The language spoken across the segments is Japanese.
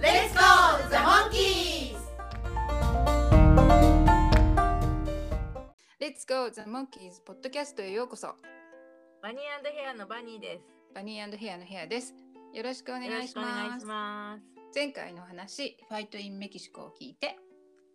Let's go, the monkeys! Let's go the monkeys. ポッドキャストへようこそ。バニーヘアのバニーです。バニーヘアのヘアです。よろしくお願いします。くお願いします。前回の話ファイトインメキシコを聞いて。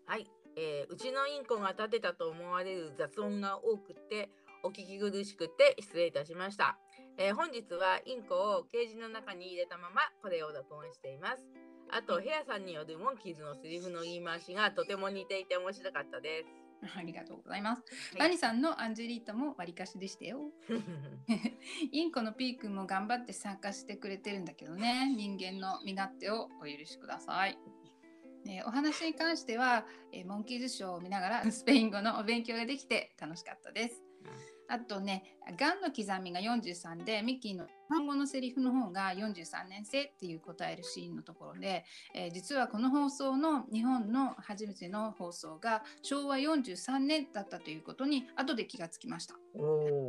はい、えーうちのインコが立てたと思われる雑音が多くてお聞き苦しくて失礼いたしました、えー本日はインコをケージの中に入れたままこれを録音していますあとヘアさんによるモンキーズのセリフの言い回しがとても似ていて面白かったです。ありがとうございます、はい。バニさんのアンジェリータも割りかしでしたよ。インコのピー君も頑張って参加してくれてるんだけどね。人間の身勝手をお許しください。ねお話に関しては、えーモンキーズショーを見ながらスペイン語のお勉強ができて楽しかったです。あとね、ガンの刻みが43で、ミッキーの日本語のセリフの方が43年生っていう答えるシーンのところで、えー実はこの放送の日本の初めての放送が昭和43年だったということに後で気がつきました。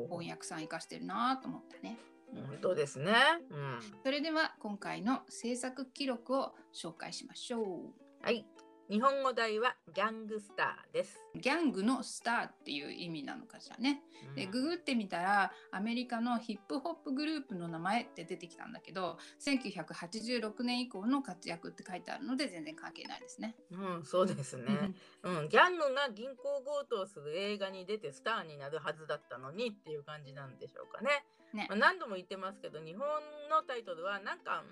翻訳さん生かしてるなと思ったね。本当ですねうんそれでは今回の制作記録を紹介しましょう。はい日本語題はギャングスターです、ギャングのスターっていう意味なのかしらね。うんでググってみたらアメリカのヒップホップグループの名前って出てきたんだけど1986年以降の活躍って書いてあるので全然関係ないですね。うん、そうですね。うん、ギャングが銀行強盗する映画に出てスターになるはずだったのにっていう感じなんでしょうかね。ねまあ、何度も言ってますけど、日本のタイトルはなんか、ん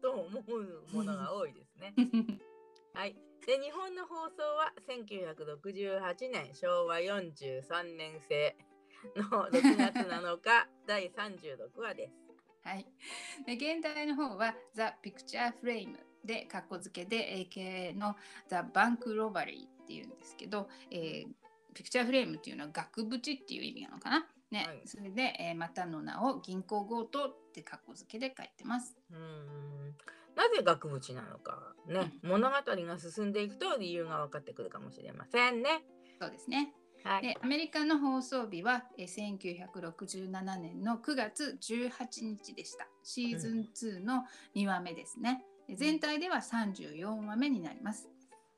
と思うものが多いですね。はい。で、日本の放送は1968年、昭和43年製の6月7日、第36話です。はい、で現代の方は「ザ・ピクチャー・フレーム」でカッコ付けで AKA の「ザ・バンク・ロバリー」っていうんですけど、えーピクチャーフレームっていうのは額縁っていう意味なのかな？ね、はいそれで、えーまたの名を銀行強盗ってカッコ付けで書いてます。うーんなぜ額縁なのかね、物語が進んでいくと理由が分かってくるかもしれませんね。そうですね。はい。でアメリカの放送日はえー1967年の9月18日でした。シーズン2の2話目ですね。で全体では34話目になります。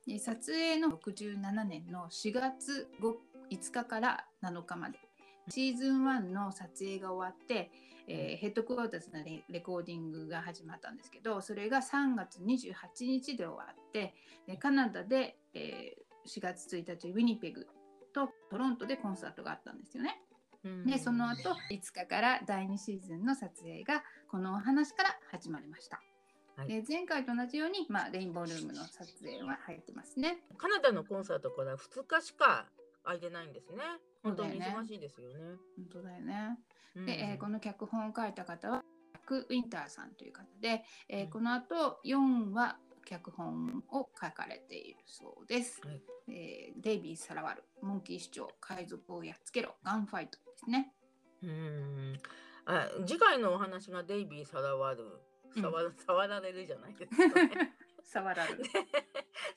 で撮影の67年の4月 5, 5日から7日まで。シーズン1の撮影が終わって、えーヘッドクォーターズのレレコーディングが始まったんですけどそれが3月28日で終わってでカナダで、えー4月1日ウィニペグとトロントでコンサートがあったんですよね。うんでその後5日から第2シーズンの撮影がこのお話から始まりました。はいで前回と同じように、まあ、レインボールームの撮影は入ってますね。カナダのコンサートから2日しか空いてないんですね。本当に忙しいですよね。本当だよね。うんで、えーこの脚本を書いた方はジャック・ウィンターさんという方で、えーうんこの後4話脚本を書かれているそうです。はいえーデイビー・サラワル、モンキー市長、海賊をやっつけろ、ガンファイトですね。うんあ次回のお話がデイビー・サラワル。うん 触られるじゃないですか、ね。触られる。で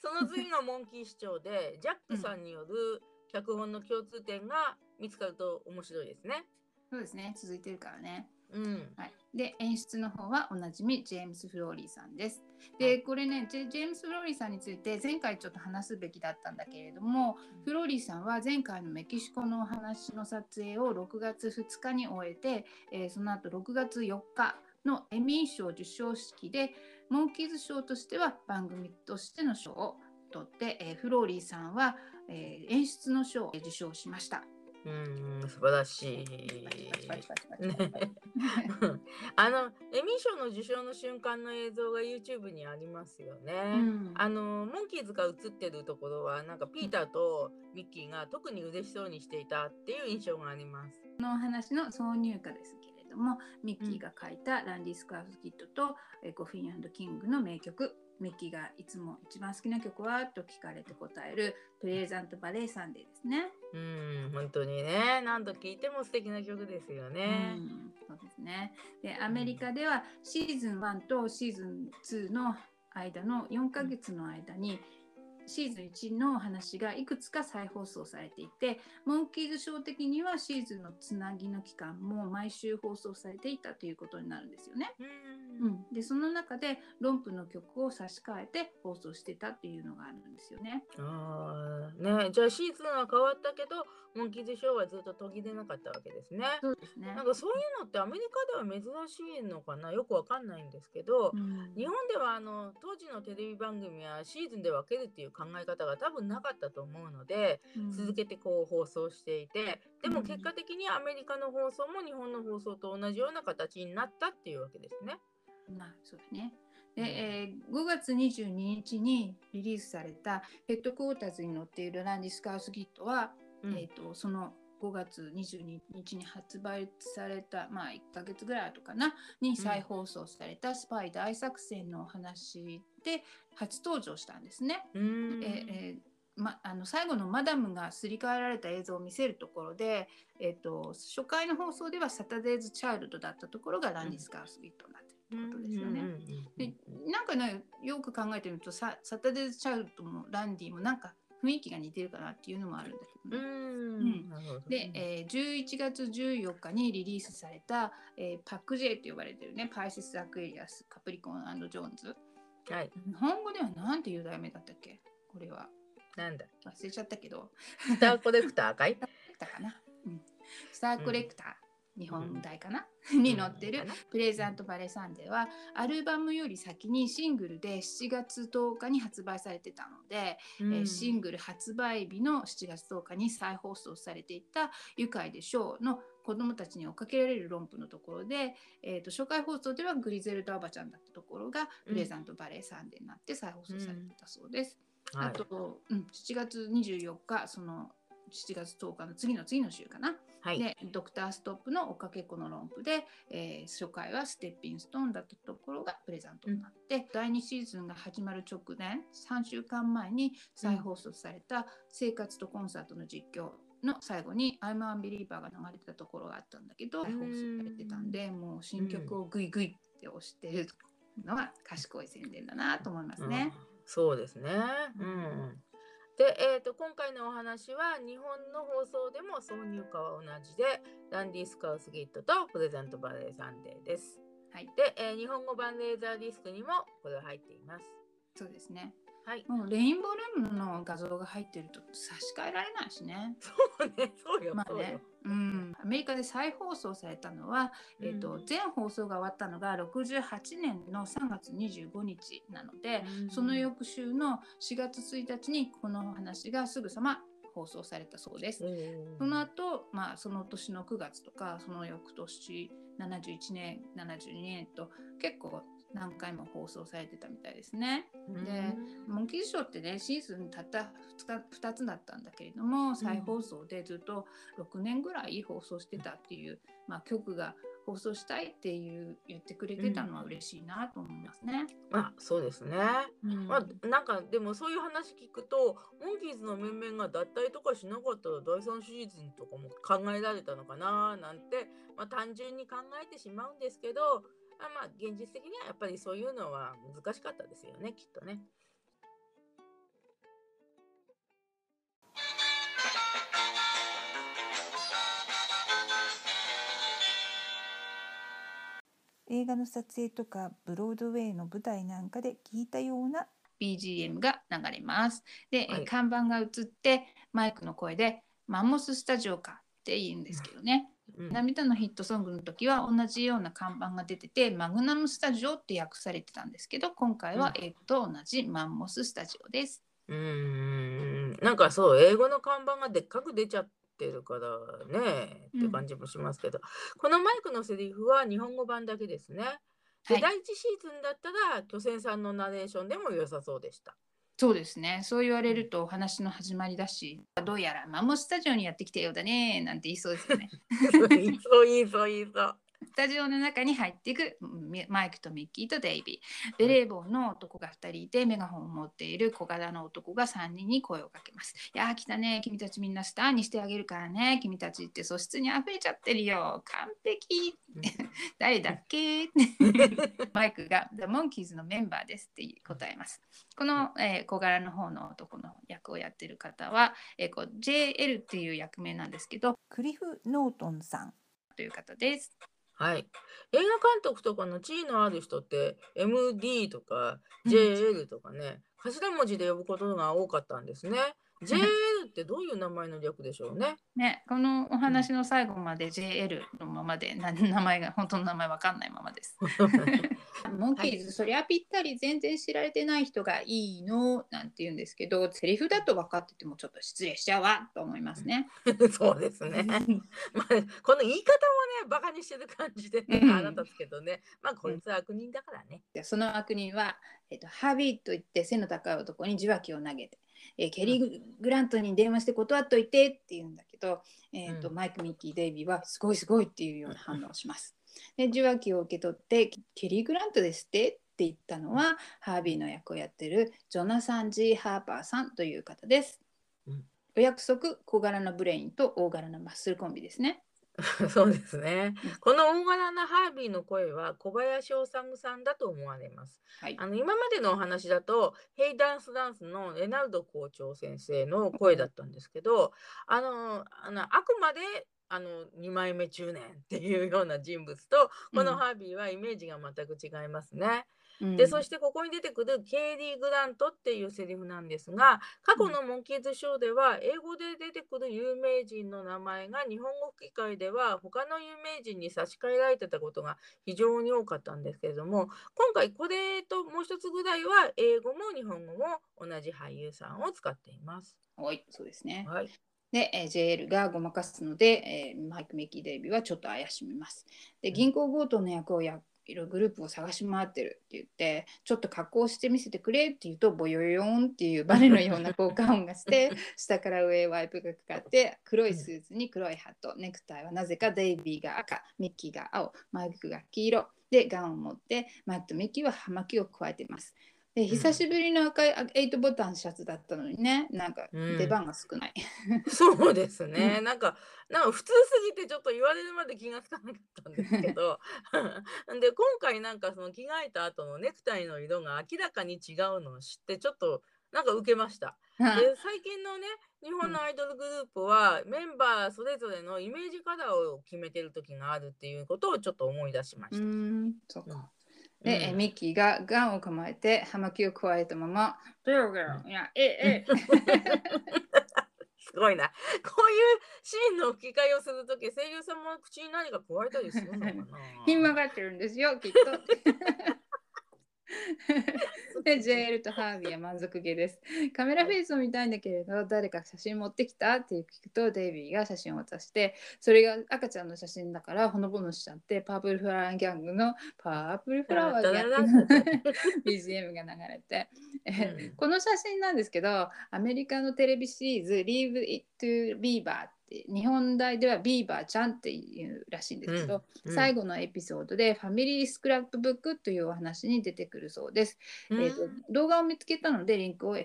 その次がモンキー市長でジャックさんによる脚本の共通点が見つかると面白いですね。そうですね、続いてるからね。うん。はい、で演出の方はおなじみジェームス・フローリーさんです。はでいこれねジェームス・フローリーさんについて前回ちょっと話すべきだったんだけれどもフローリーさんは前回のメキシコのお話の撮影を6月2日に終えて、えーその後6月4日のエミー賞授賞式でモンキーズ賞としては番組としての賞を取って、えーフローリーさんは、えー演出の賞を受賞しました。うん、素晴らしい。あのエミー賞の受賞の瞬間の映像が YouTube にありますよね。うんあのモンキーズが映ってるところはなんかピーターとミッキーが特に嬉しそうにしていたっていう印象があります。このお話の挿入歌ですけれどもミッキーが書いたランディ・スカーフ・キッドと、えーゴフィンキングの名曲「ミッキーがいつも一番好きな曲は？と聞かれて答えるプレゼントバレエサンデーですね。うん、本当にね、何度聞いても素敵な曲ですよね。うんそうですね。で、アメリカではシーズン1とシーズン2の間の4ヶ月の間に、シーズン1の話がいくつか再放送されていて、モンキーズショー的にはシーズンのつなぎの期間も毎週放送されていたということになるんですよね。うんうん、でその中でロンプの曲を差し替えて放送してたっていうのがあるんですよね。あーね、じゃあシーズンは変わったけど、モンキーズショーはずっと途切れなかったわけですね。そうですね。なんかそういうのってアメリカでは珍しいのかな？よくわかんないんですけど、うん。日本ではあの当時のテレビ番組はシーズンで分けるっていう考え方が多分なかったと思うので、うん。続けてこう放送していてでもうん。結果的にアメリカの放送も日本の放送と同じような形になったっていうわけですね。まあそうだね。で、えー5月22日にリリースされたヘッドクォーターズに載っているランディ・スカウス・ギットは、うん。えー、とその5月22日に発売された、まあ、1ヶ月ぐらい後かなに再放送されたスパイ大作戦のお話で初登場したんですね。うーん。えーえーま、あの最後のマダムがすり替えられた映像を見せるところで、えー、と初回の放送ではサタデーズ・チャイルドだったところがランディ・スカウス・ギットになってるってことですよね。うんうんうんうん。でなんかねよく考えてみるとササタデーズ・チャイルドもランディもなんか雰囲気が似てるかなっていうのもあるんだけどね。うーん。で、えー11月14日にリリースされた、えーパック J と呼ばれてるね Pisces, Aquarius, Capricorn Jones。はい、日本語ではなんていう題名だったっけ？これは。なんだ。忘れちゃったけど。スターコレクターかい？だったかな、うん、スターコレクター、日本題かな、に載ってる Pleasant Valley Sunday はアルバムより先にシングルで7月10日に発売されてたので、うん。えーシングル発売日の7月10日に再放送されていた「愉快でしょう」の子供たちに追っかけられる romp のところで、えー、と初回放送ではグリゼルダおばちゃんだったところがプレゼントバレーサンデーになって再放送されてたそうです。はい。あと、うん、7月24日その7月10日の次の次の週かな、はいでドクターストップの追っかけっこの論布で、えー初回はステッピンストーンだったところがプレゼントになって、第2シーズンが始まる直前3週間前に再放送された生活とコンサートの実況の最後に「I'm a Unbeliever」が流れてたところがあったんだけど再放送されてたんでもう新曲をグイグイって押してるのは賢い宣伝だなと思いますね。うんそうですね。うん。で、えー、と今回のお話は日本の放送でも挿入歌は同じでランディ・スカウスギットとプレゼントバレーサンデーです。はい、で、えー日本語版レーザーディスクにもこれ入っています。そうですね。はい。もうレインボールームの画像が入ってると差し替えられないしね。そうね、そうよ、まあそううん、アメリカで再放送されたのは、えっとうん全放送が終わったのが68年の3月25日なので、うんその翌週の4月1日にこの話がすぐさま放送されたそうです。うんその後、まあその年の9月とかその翌年71年72年と結構何回も放送されてたみたいですね。でモンキーショーってねシーズンたった2日2つだったんだけれども再放送でずっと6年ぐらい放送してたっていう、まあ、局が放送したいっていう言ってくれてたのは嬉しいなと思いますね。あ、そうですね。うんまあ、なんかでもそういう話聞くとモンキーズの面々が脱退とかしなかったら第3シーズンとかも考えられたのかななんて、まあ、単純に考えてしまうんですけどあまあ現実的にはやっぱりそういうのは難しかったですよねきっとね。映画の撮影とかブロードウェイの舞台なんかで聞いたような BGM が流れます。で、えはい看板が映ってマイクの声で「マンモススタジオか」って言うんですけどね。うん涙のヒットソングの時は同じような看板が出ててマグナムスタジオって訳されてたんですけど今回は英語と同じマンモススタジオです。うーんなんかそう英語の看板がでっかく出ちゃってるからねって感じもしますけど、このマイクのセリフは日本語版だけですね。で、はい第一シーズンだったら巨泉さんのナレーションでも良さそうでした。そうですね。そう言われるとお話の始まりだしどうやらマンモススタジオにやってきたようだねなんて言いそうですよね。そう言いそう言いそう言いそう。タジオの中に入っていくみマイクとミッキーとデイビー。ベレー帽の男が2人いてメガホンを持っている小柄な男が3人に声をかけます「いやー来たね。君たちみんなスターにしてあげるからね。君たちって素質にあふれちゃってるよ。完璧。誰だっけ? 」マイクが「The Monkeys のメンバーです」って答えます。この、えー小柄の方の男の役をやってる方は、えーこう JL っていう役名なんですけどクリフ・ノートンさん。という方です。はい。映画監督とかの地位のある人って MD とかうん JL とかね、頭文字で呼ぶことが多かったんですね。JL ってどういう名前の略でしょうね？ね、このお話の最後まで JL のままでな名前が本当の名前わかんないままです。モンキーズ、そりゃぴったり全然知られてない人がいいの？なんて言うんですけどセリフだと分かっててもちょっと失礼しちゃうわと思いますね。そうですね。まあ、この言い方もね、バカにしてる感じで、ねうんあなたですけどね。まあ、こいつは悪人だからね。でその悪人は、えっと、ハービーといって背の高い男に受話器を投げて、えーケリー・グラントに電話して断っといてって言うんだけど、えーとうんマイク・ミッキー・デイビーはすごいすごいっていうような反応をします。で受話器を受け取ってケリー・グラントですってって言ったのはハービーの役をやってるジョナサン・ジー・ハーパーさんという方です。うんお約束小柄なブレインと大柄なマッスルコンビですね。そうですねうん。この大柄なハービーの声は小林修さんだと思われます。はいあの今までのお話だと「ヘイダンスダンス」のレナルド校長先生の声だったんですけどあのあのあくまであの2枚目中年っていうような人物とこのハービーはイメージが全く違いますね。でそしてここに出てくるケイリー・グラントっていうセリフなんですが過去のモンキーズショーでは英語で出てくる有名人の名前が日本語吹き替えでは他の有名人に差し替えられてたことが非常に多かったんですけれども今回これともう一つぐらいは英語も日本語も同じ俳優さんを使っています。はい、そうですね。はい、で、えー JL がごまかすので、えーマイク・ミッキー・デイビーはちょっと怪しみます。で、銀行強盗の役をやるグループを探し回ってるって言って、ちょっと格好して見せてくれって言うと、ボヨヨンっていうバネのような効果音がして、下から上へワイプがかかって、黒いスーツに黒いハット、ネクタイはなぜかデイビーが赤、ミッキーが青、マイクが黄色。で、ガンを持って、マイクとミッキーは葉巻を加えています。で久しぶりの赤い8ボタンシャツだったのにね、なんかうん。出番が少ない。そうですね、なんかなんか普通すぎてちょっと言われるまで気がつかなかったんですけど で今回なんかその着替えた後のネクタイの色が明らかに違うのを知ってちょっとなんか受けました。で最近のね日本のアイドルグループは、メンバーそれぞれのイメージカラーを決めてる時があるっていうことをちょっと思い出しまうした。ん、そうん。ミッキーがガンを構えて葉巻を加えたまま、ブルブルいや、え、え、すごいな。こういうシーンの吹き替えをするとき、声優さんも口に何か加えたりするのかな。ひん曲がってるんですよ、きっと。で、JL とハービーは満足げです。カメラフェイスを見たいんだけれど、誰か写真持ってきたって聞くと、デイビーが写真を渡して、それが赤ちゃんの写真だから、ほのぼのしちゃって、パープルフラワーギャングのパープルフラワーギャング。BGM が流れて、えうんこの写真なんですけどアメリカのテレビシリーズ「Leave It to Beaver」って日本題ではビーバーちゃんっていうらしいんですけど、うん最後のエピソードで「ファミリースクラップブック」というお話に出てくるそうです。うんえーと動画を見つけたのでリンクを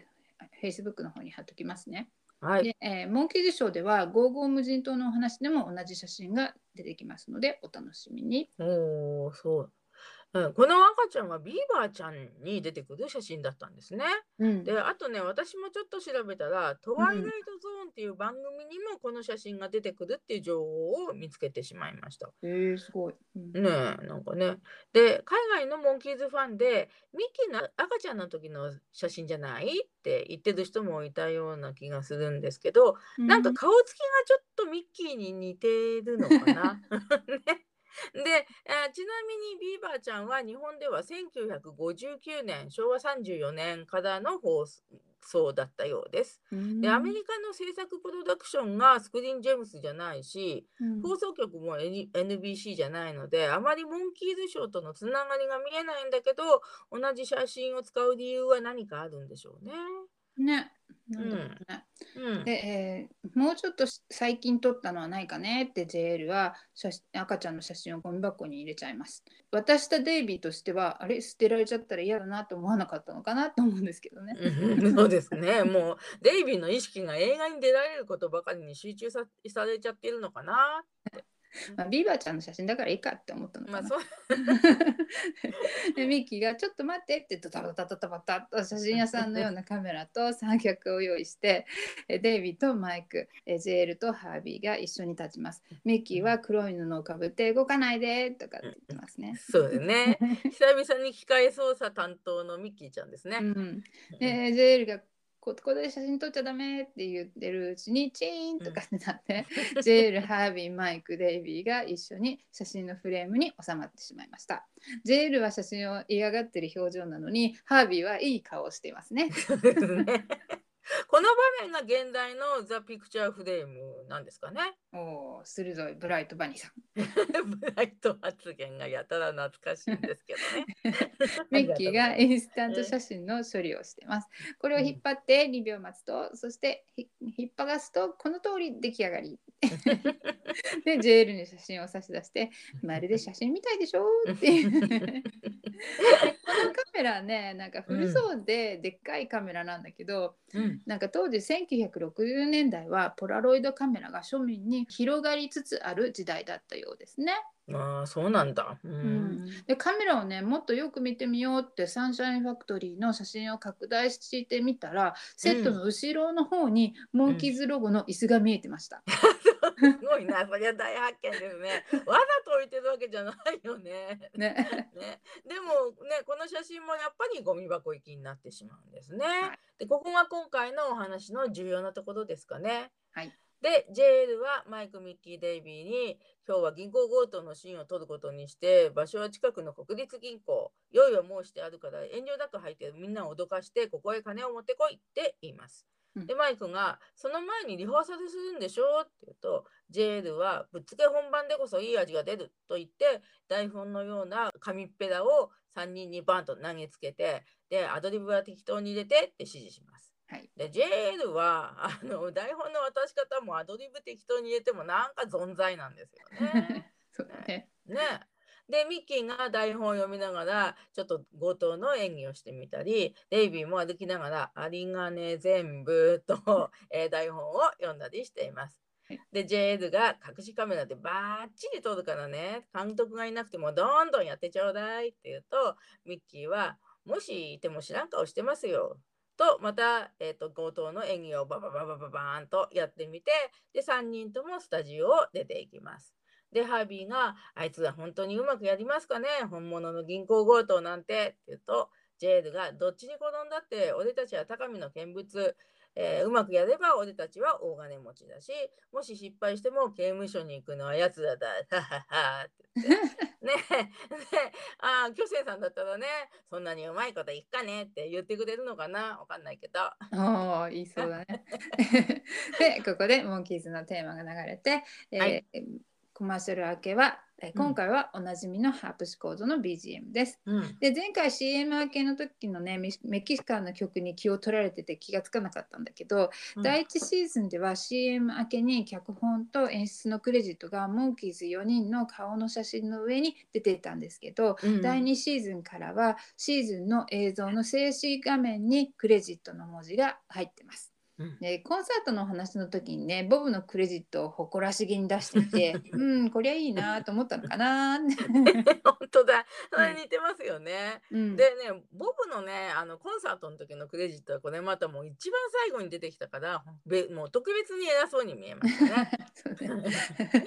Facebook の方に貼っときますね。はい。でえーモンキーズショーでは「ゴーゴー無人島」のお話でも同じ写真が出てきますのでお楽しみに。おお、そう。うん、この赤ちゃんはビーバーちゃんに出てくる写真だったんですね。うんで、あとね、私もちょっと調べたら、トワイライトゾーンっていう番組にもこの写真が出てくるっていう情報を見つけてしまいました。えー、すごい。うんねえ、なんかね。で、海外のモンキーズファンで、ミッキーの赤ちゃんの時の写真じゃないって言ってる人もいたような気がするんですけど、なんか顔つきがちょっとミッキーに似てるのかな。ね、であちなみにビーバーちゃんは日本では1959年昭和34年からの放送だったようです。でアメリカの制作プロダクションがスクリーンジェームスじゃないしうん放送局も N- NBC じゃないのであまりモンキーズショーとのつながりが見えないんだけど同じ写真を使う理由は何かあるんでしょうね。ね、なんだろうねうんで、えーもうちょっと最近撮ったのはないかねって JL は写真赤ちゃんの写真をゴミ箱に入れちゃいます。渡したデイビーとしてはあれ捨てられちゃったら嫌だなと思わなかったのかなと思うんですけどね。うん そうですね。もうデイビーの意識が映画に出られることばかりに集中さされちゃってるのかな。まあ、ビーバーちゃんの写真だからいいかって思ったのかな。まあそう。でミッキーが「ちょっと待って」ってドタバタドタバタっと写真屋さんのようなカメラと三脚を用意してえデイビーとマイクえジェールとハービーが一緒に立ちます。ミッキーは黒い布をかぶって「動かないで」とかって言ってますね。そうですね。久々に機械操作担当のミッキーちゃんですね。うん、でジェールがこここで写真撮っちゃダメって言ってるうちにチーンとかってなって、ジェール、ハービー、マイク、デイビーが一緒に写真のフレームに収まってしまいました。ジェールは写真を嫌がってる表情なのに、ハービーはいい顔をしていますね。この場面が現代のザ・ピクチャーフレームなんですかね。おお、鋭いブライトバニーさん。ブライト発言がやたら懐かしいんですけどね。ミッキーがインスタント写真の処理をしています。これを引っ張って2秒待つと、そしてひ引っ張がすとこの通り出来上がり。で、ジェールに写真を差し出して、まるで写真みたいでしょっていう。でこのカメラね、なんか古そうででっかいカメラなんだけど、うんなんか当時1960年代はポラロイドカメラが庶民に広がりつつある時代だったようですね。ああ、そうなんだ。うん。でカメラをねもっとよく見てみようってサンシャインファクトリーの写真を拡大してみたらセットの後ろの方にモンキーズロゴの椅子が見えてました。すごいな、そりゃ大発見ですね。わざと置いてるわけじゃないよね。ね、ね、でもねこの写真もやっぱりゴミ箱行きになってしまうんですね。はいでここが今回のお話の重要なところですかね。はいで JL はマイク・ミッキー・デイビーに今日は銀行強盗のシーンを撮ることにして場所は近くの国立銀行用意を申してあるから遠慮なく入ってみんなを脅かしてここへ金を持ってこいって言います。うんでマイクが「その前にリハーサルするんでしょ?」って言うと JL は「ぶっつけ本番でこそいい味が出る」と言って台本のような紙っぺらを3人にバンと投げつけてでアドリブは適当に入れてって指示します。はい、で JL はあの台本の渡し方もアドリブ適当に入れてもなんか存在なんですよね。そうだね。ねでミッキーが台本を読みながらちょっと強盗の演技をしてみたりデイビーも歩きながら「ありがね全部と」えー台本を読んだりしていますはい。で JL が隠しカメラでバーッチリ撮るからね監督がいなくてもどんどんやってちょうだいって言うとミッキーは「もしいても知らん顔してますよ」とまた、えー、と強盗の演技をババババババーンとやってみてで3人ともスタジオを出ていきます。で、ハービーが、あいつは本当にうまくやりますかね？本物の銀行強盗なんて。って言うと、ジェールが、どっちに転んだって、俺たちは高みの見物。えーうまくやれば俺たちは大金持ちだし、もし失敗しても刑務所に行くのは奴らだ。はははって言って。ねえ、ねああ、巨星さんだったらね、そんなにうまいこといっかね？って言ってくれるのかな？わかんないけど。おお、言いそうだね。で、ここでモンキーズのテーマが流れて、えーはいコマーシャル明けは、え今回はおなじみのハープシコードの BGM です。うん。で前回 CM 明けの時のねメメキシカンの曲に気を取られてて気がつかなかったんだけど、第1シーズンでは CM 明けに脚本と演出のクレジットがモンキーズ4人の顔の写真の上に出ていたんですけど、うん第2シーズンからはシーズンの映像の静止画面にクレジットの文字が入ってます。うんでコンサートのお話の時にねボブのクレジットを誇らしげに出していて うんこりゃいいなと思ったのかな、本当だ。それ似てますよね。うん、でね、ボブのね、あのコンサートの時のクレジットはこれまたもう一番最後に出てきたから、べもう特別に偉そうに見えましたね。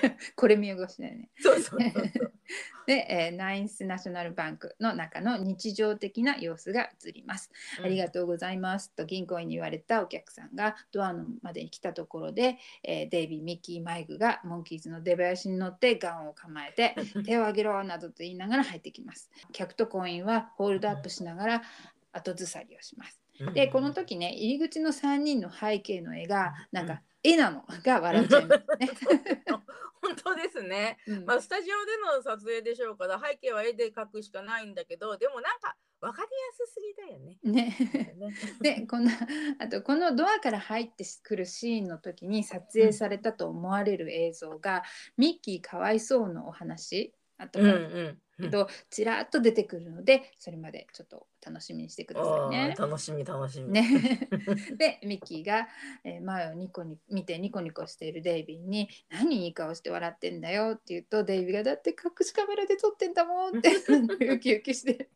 ねこれ見汚しないね。そうそうそうそう。で、えーナインスナショナルバンクの中の日常的な様子が映ります。ありがとうございますと銀行員に言われたお客さんがドアのまでに来たところで、えーデイビー、ミッキー、マイクがモンキーズの出囃子に乗ってガンを構えて 手を挙げろなどと言いながら入ってきます。客と行員はホールドアップしながら後ずさりをします。うんでこの時ね入り口の3人の背景の絵がなんか絵なのが笑っちゃいますね。本当ですね。うんまあ、スタジオでの撮影でしょうから背景は絵で描くしかないんだけどでもなんかわかりやすすぎだよね。ね。ね でこのあとこのドアから入ってくるシーンの時に撮影されたと思われる映像が、ミッキーかわいそうのお話あとううんけど、ちらっと出てくるのでそれまでちょっと楽しみにしてくださいあねー。楽しみ楽しみ。ね、でミッキーが、えー前をニコニ見てニコニコしているデイビーに「何いい顔して笑ってんだよ」って言うとデイビーが「だって隠しカメラで撮ってんだもん」って ウキウキして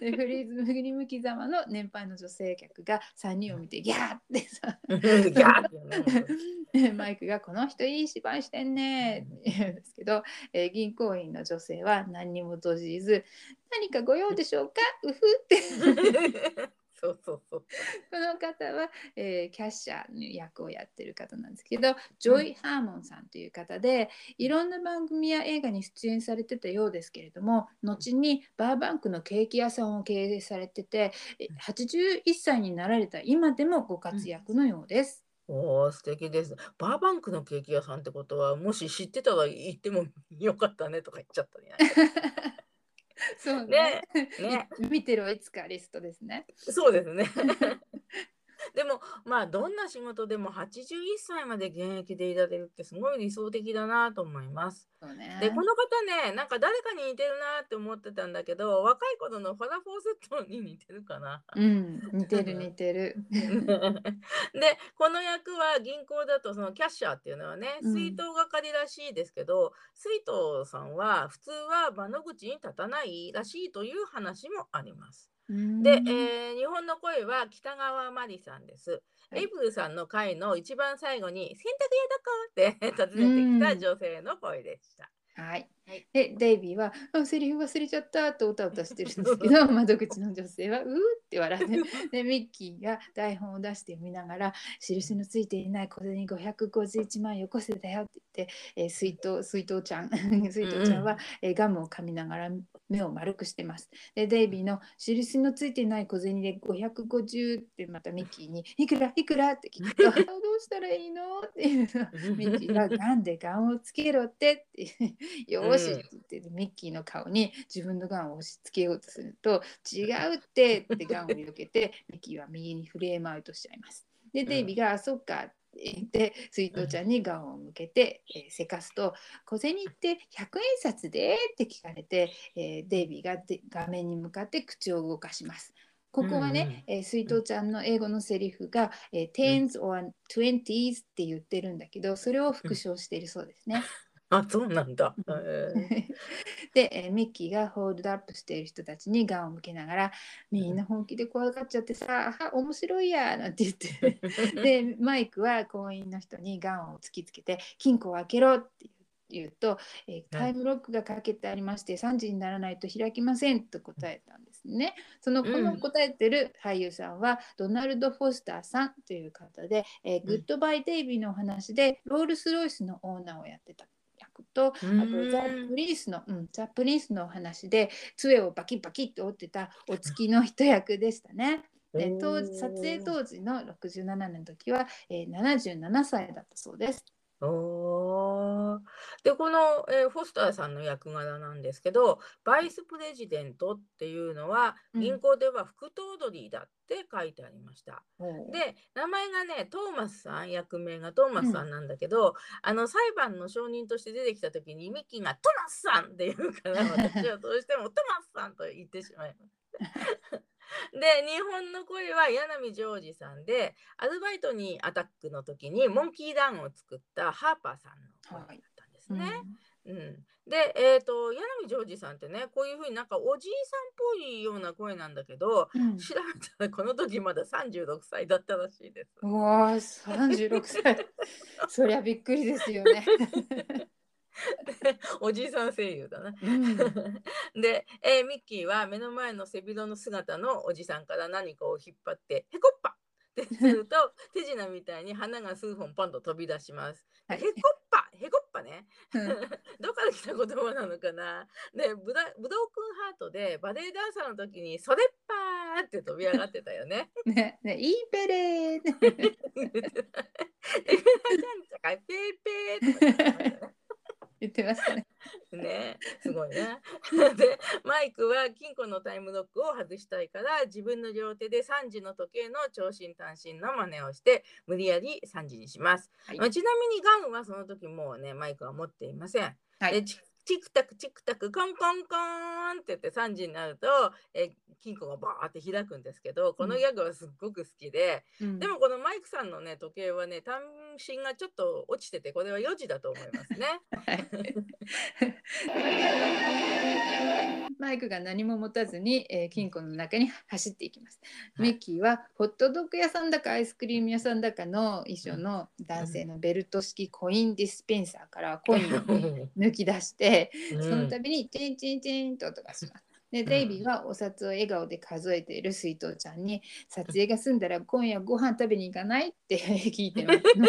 でフリーズ振り向きざまの年配の女性客が3人を見てギャーってさ ギャーマイクが「この人いい芝居してんね」って言うんですけど、えー銀行員の女性は何にも閉じず「何かご用でしょうか？うふ」っ てそうそうそう。この方は、えーキャッシャーの役をやってる方なんですけどジョイ・ハーモンさんという方でいろんな番組や映画に出演されてたようですけれども後にバーバンクのケーキ屋さんを経営されててえ81歳になられた今でもご活躍のようです。おお素敵です。バーバンクのケーキ屋さんってことはもし知ってたら行ってもよかったねとか言っちゃったね。そうねねね見てるはいつかリストですね。そうですね。でもまあどんな仕事でも81歳まで現役でいられるってすごい理想的だなと思います。ねでこの方ねなんか誰かに似てるなって思ってたんだけど若い頃のファラ・フォーセットに似てるかな。うん似てる似てる。でこの役は銀行だとそのキャッシャーっていうのはねうん水筒係らしいですけど、水筒さんは普通は場の口に立たないらしいという話もあります。で、えー日本の声は北川真理さんです。はいエイプルさんの回の一番最後に洗濯屋どこ？って 尋ねてきた女性の声でした。はいはい。で、デイビーは、あセリフ忘れちゃったと歌歌してるんですけど、窓口の女性は、うーって笑って、で、ミッキーが台本を出して読みながら、印のついていない小銭551万よこせだよって言って、えー水筒、水筒ちゃん、水筒ちゃんは、えーガムを噛みながら目を丸くしてます。で、デイビーの印のついていない小銭で550ってまたミッキーに、いくらいくらって聞くと、あどうしたらいいの？っていうの。ミッキーが「ガンでガンをつけろって」って「よーし」って言ってるミッキーの顔に自分のガンを押し付けようとすると「違うって」ってガンを避けて ミッキーは右にフレームアウトしちゃいます。でデイビーが「あそっか」って言って水筒ちゃんにガンを向けて、えーせかすと「小銭って100円札で?」って聞かれて、えーデイビーがで画面に向かって口を動かします。ここはね、えー水筒ちゃんの英語のセリフが、えー、10s or 20s って言ってるんだけど、それを復唱しているそうですね。あそうなんだ。で、えーミッキーがホールドアップしている人たちにガンを向けながら、みんな本気で怖がっちゃってさ、あ面白いやなんて言って、で、マイクは行員の人にガンを突きつけて、金庫を開けろって言うと、えータイムロックがかけてありまして、3時にならないと開きませんと答えたんですね。そのこうん。の答えてる俳優さんは、ドナルド・フォスターさんという方で、えーグッドバイ・デイビーのお話で、ロールス・ロイスのオーナーをやってた役と、あとザ・プリンスの、うん、ザ・プリンスのお話で杖をバキバキって折ってたお月の人役でしたね。で当時撮影当時の67年の時は、えー、77歳だったそうです。おーでこの、えーフォスターさんの役柄なんですけどバイスプレジデントっていうのはうん銀行では副頭取だって書いてありました。で、で名前がねトーマスさん役名がトーマスさんなんだけど、あの裁判の証人として出てきた時にミッキーが「トマスさん!」って言うから私はどうしても「トマスさん!」と言ってしまいます。で日本の声は柳ジョージさんでアルバイトにアタックの時にモンキーダウンを作ったハーパーさんの声だったんですね。うんで、えー、と柳ジョージさんってねこういうふうになんかおじいさんっぽいような声なんだけどうん調べたらこの時まだ36歳だったらしいです。うわあ36歳 そりゃびっくりですよね。おじいさん声優だな。うん で、えーミッキーは目の前の背広の姿のおじさんから何かを引っ張って「へこっぱ 」ってすると手品みたいに花が数本ポンと飛び出します。はいへこっぱへこっぱね。どっから来た言葉なのかな。でブドウくんハートでバレエダンサーの時に「それっぱー!」って飛び上がってたよね。ねねいいペレー言ってペーペーとか言ってましたねね。ね、すごいね。で、マイクは金庫のタイムロックを外したいから、自分の両手で3時の時計の長針短針の真似をして、無理やり3時にします。はいまあちなみにガンはその時もうね、マイクは持っていません。はい。でチチクタクチクタクコンコンコーンって言って3時になると、え金庫がバーって開くんですけどこのギャグはすっごく好きで、うん。でもこのマイクさんのね時計はね単身がちょっと落ちててこれは4時だと思いますね。マイクが何も持たずに、えー金庫の中に走っていきます。はい。ミッキーはホットドッグ屋さんだかアイスクリーム屋さんだかの衣装の男性のベルト式コインディスペンサーからコインを抜き出して、その度にチンチンチンと音がします。でデイビーはお札を笑顔で数えている水筒ちゃんに撮影が済んだら今夜ご飯食べに行かないって 聞いてますの。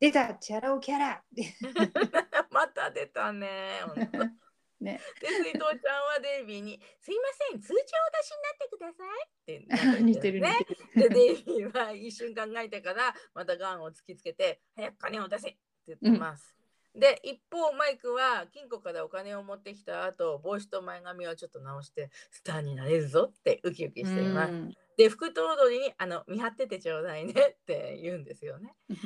出たチャラ男キャラって また出たね。ね。で水筒ちゃんはデイビーに「すいません通帳お出しになってください」って似っててるね。でデイビーは一瞬考えてからまたガンを突きつけて「早く金を出せ!」って言ってます。で一方マイクは金庫からお金を持ってきた後帽子と前髪をちょっと直してスターになれるぞってウキウキしています。うんで福と踊りにあの見張っててちょうだいねって言うんですよね。で、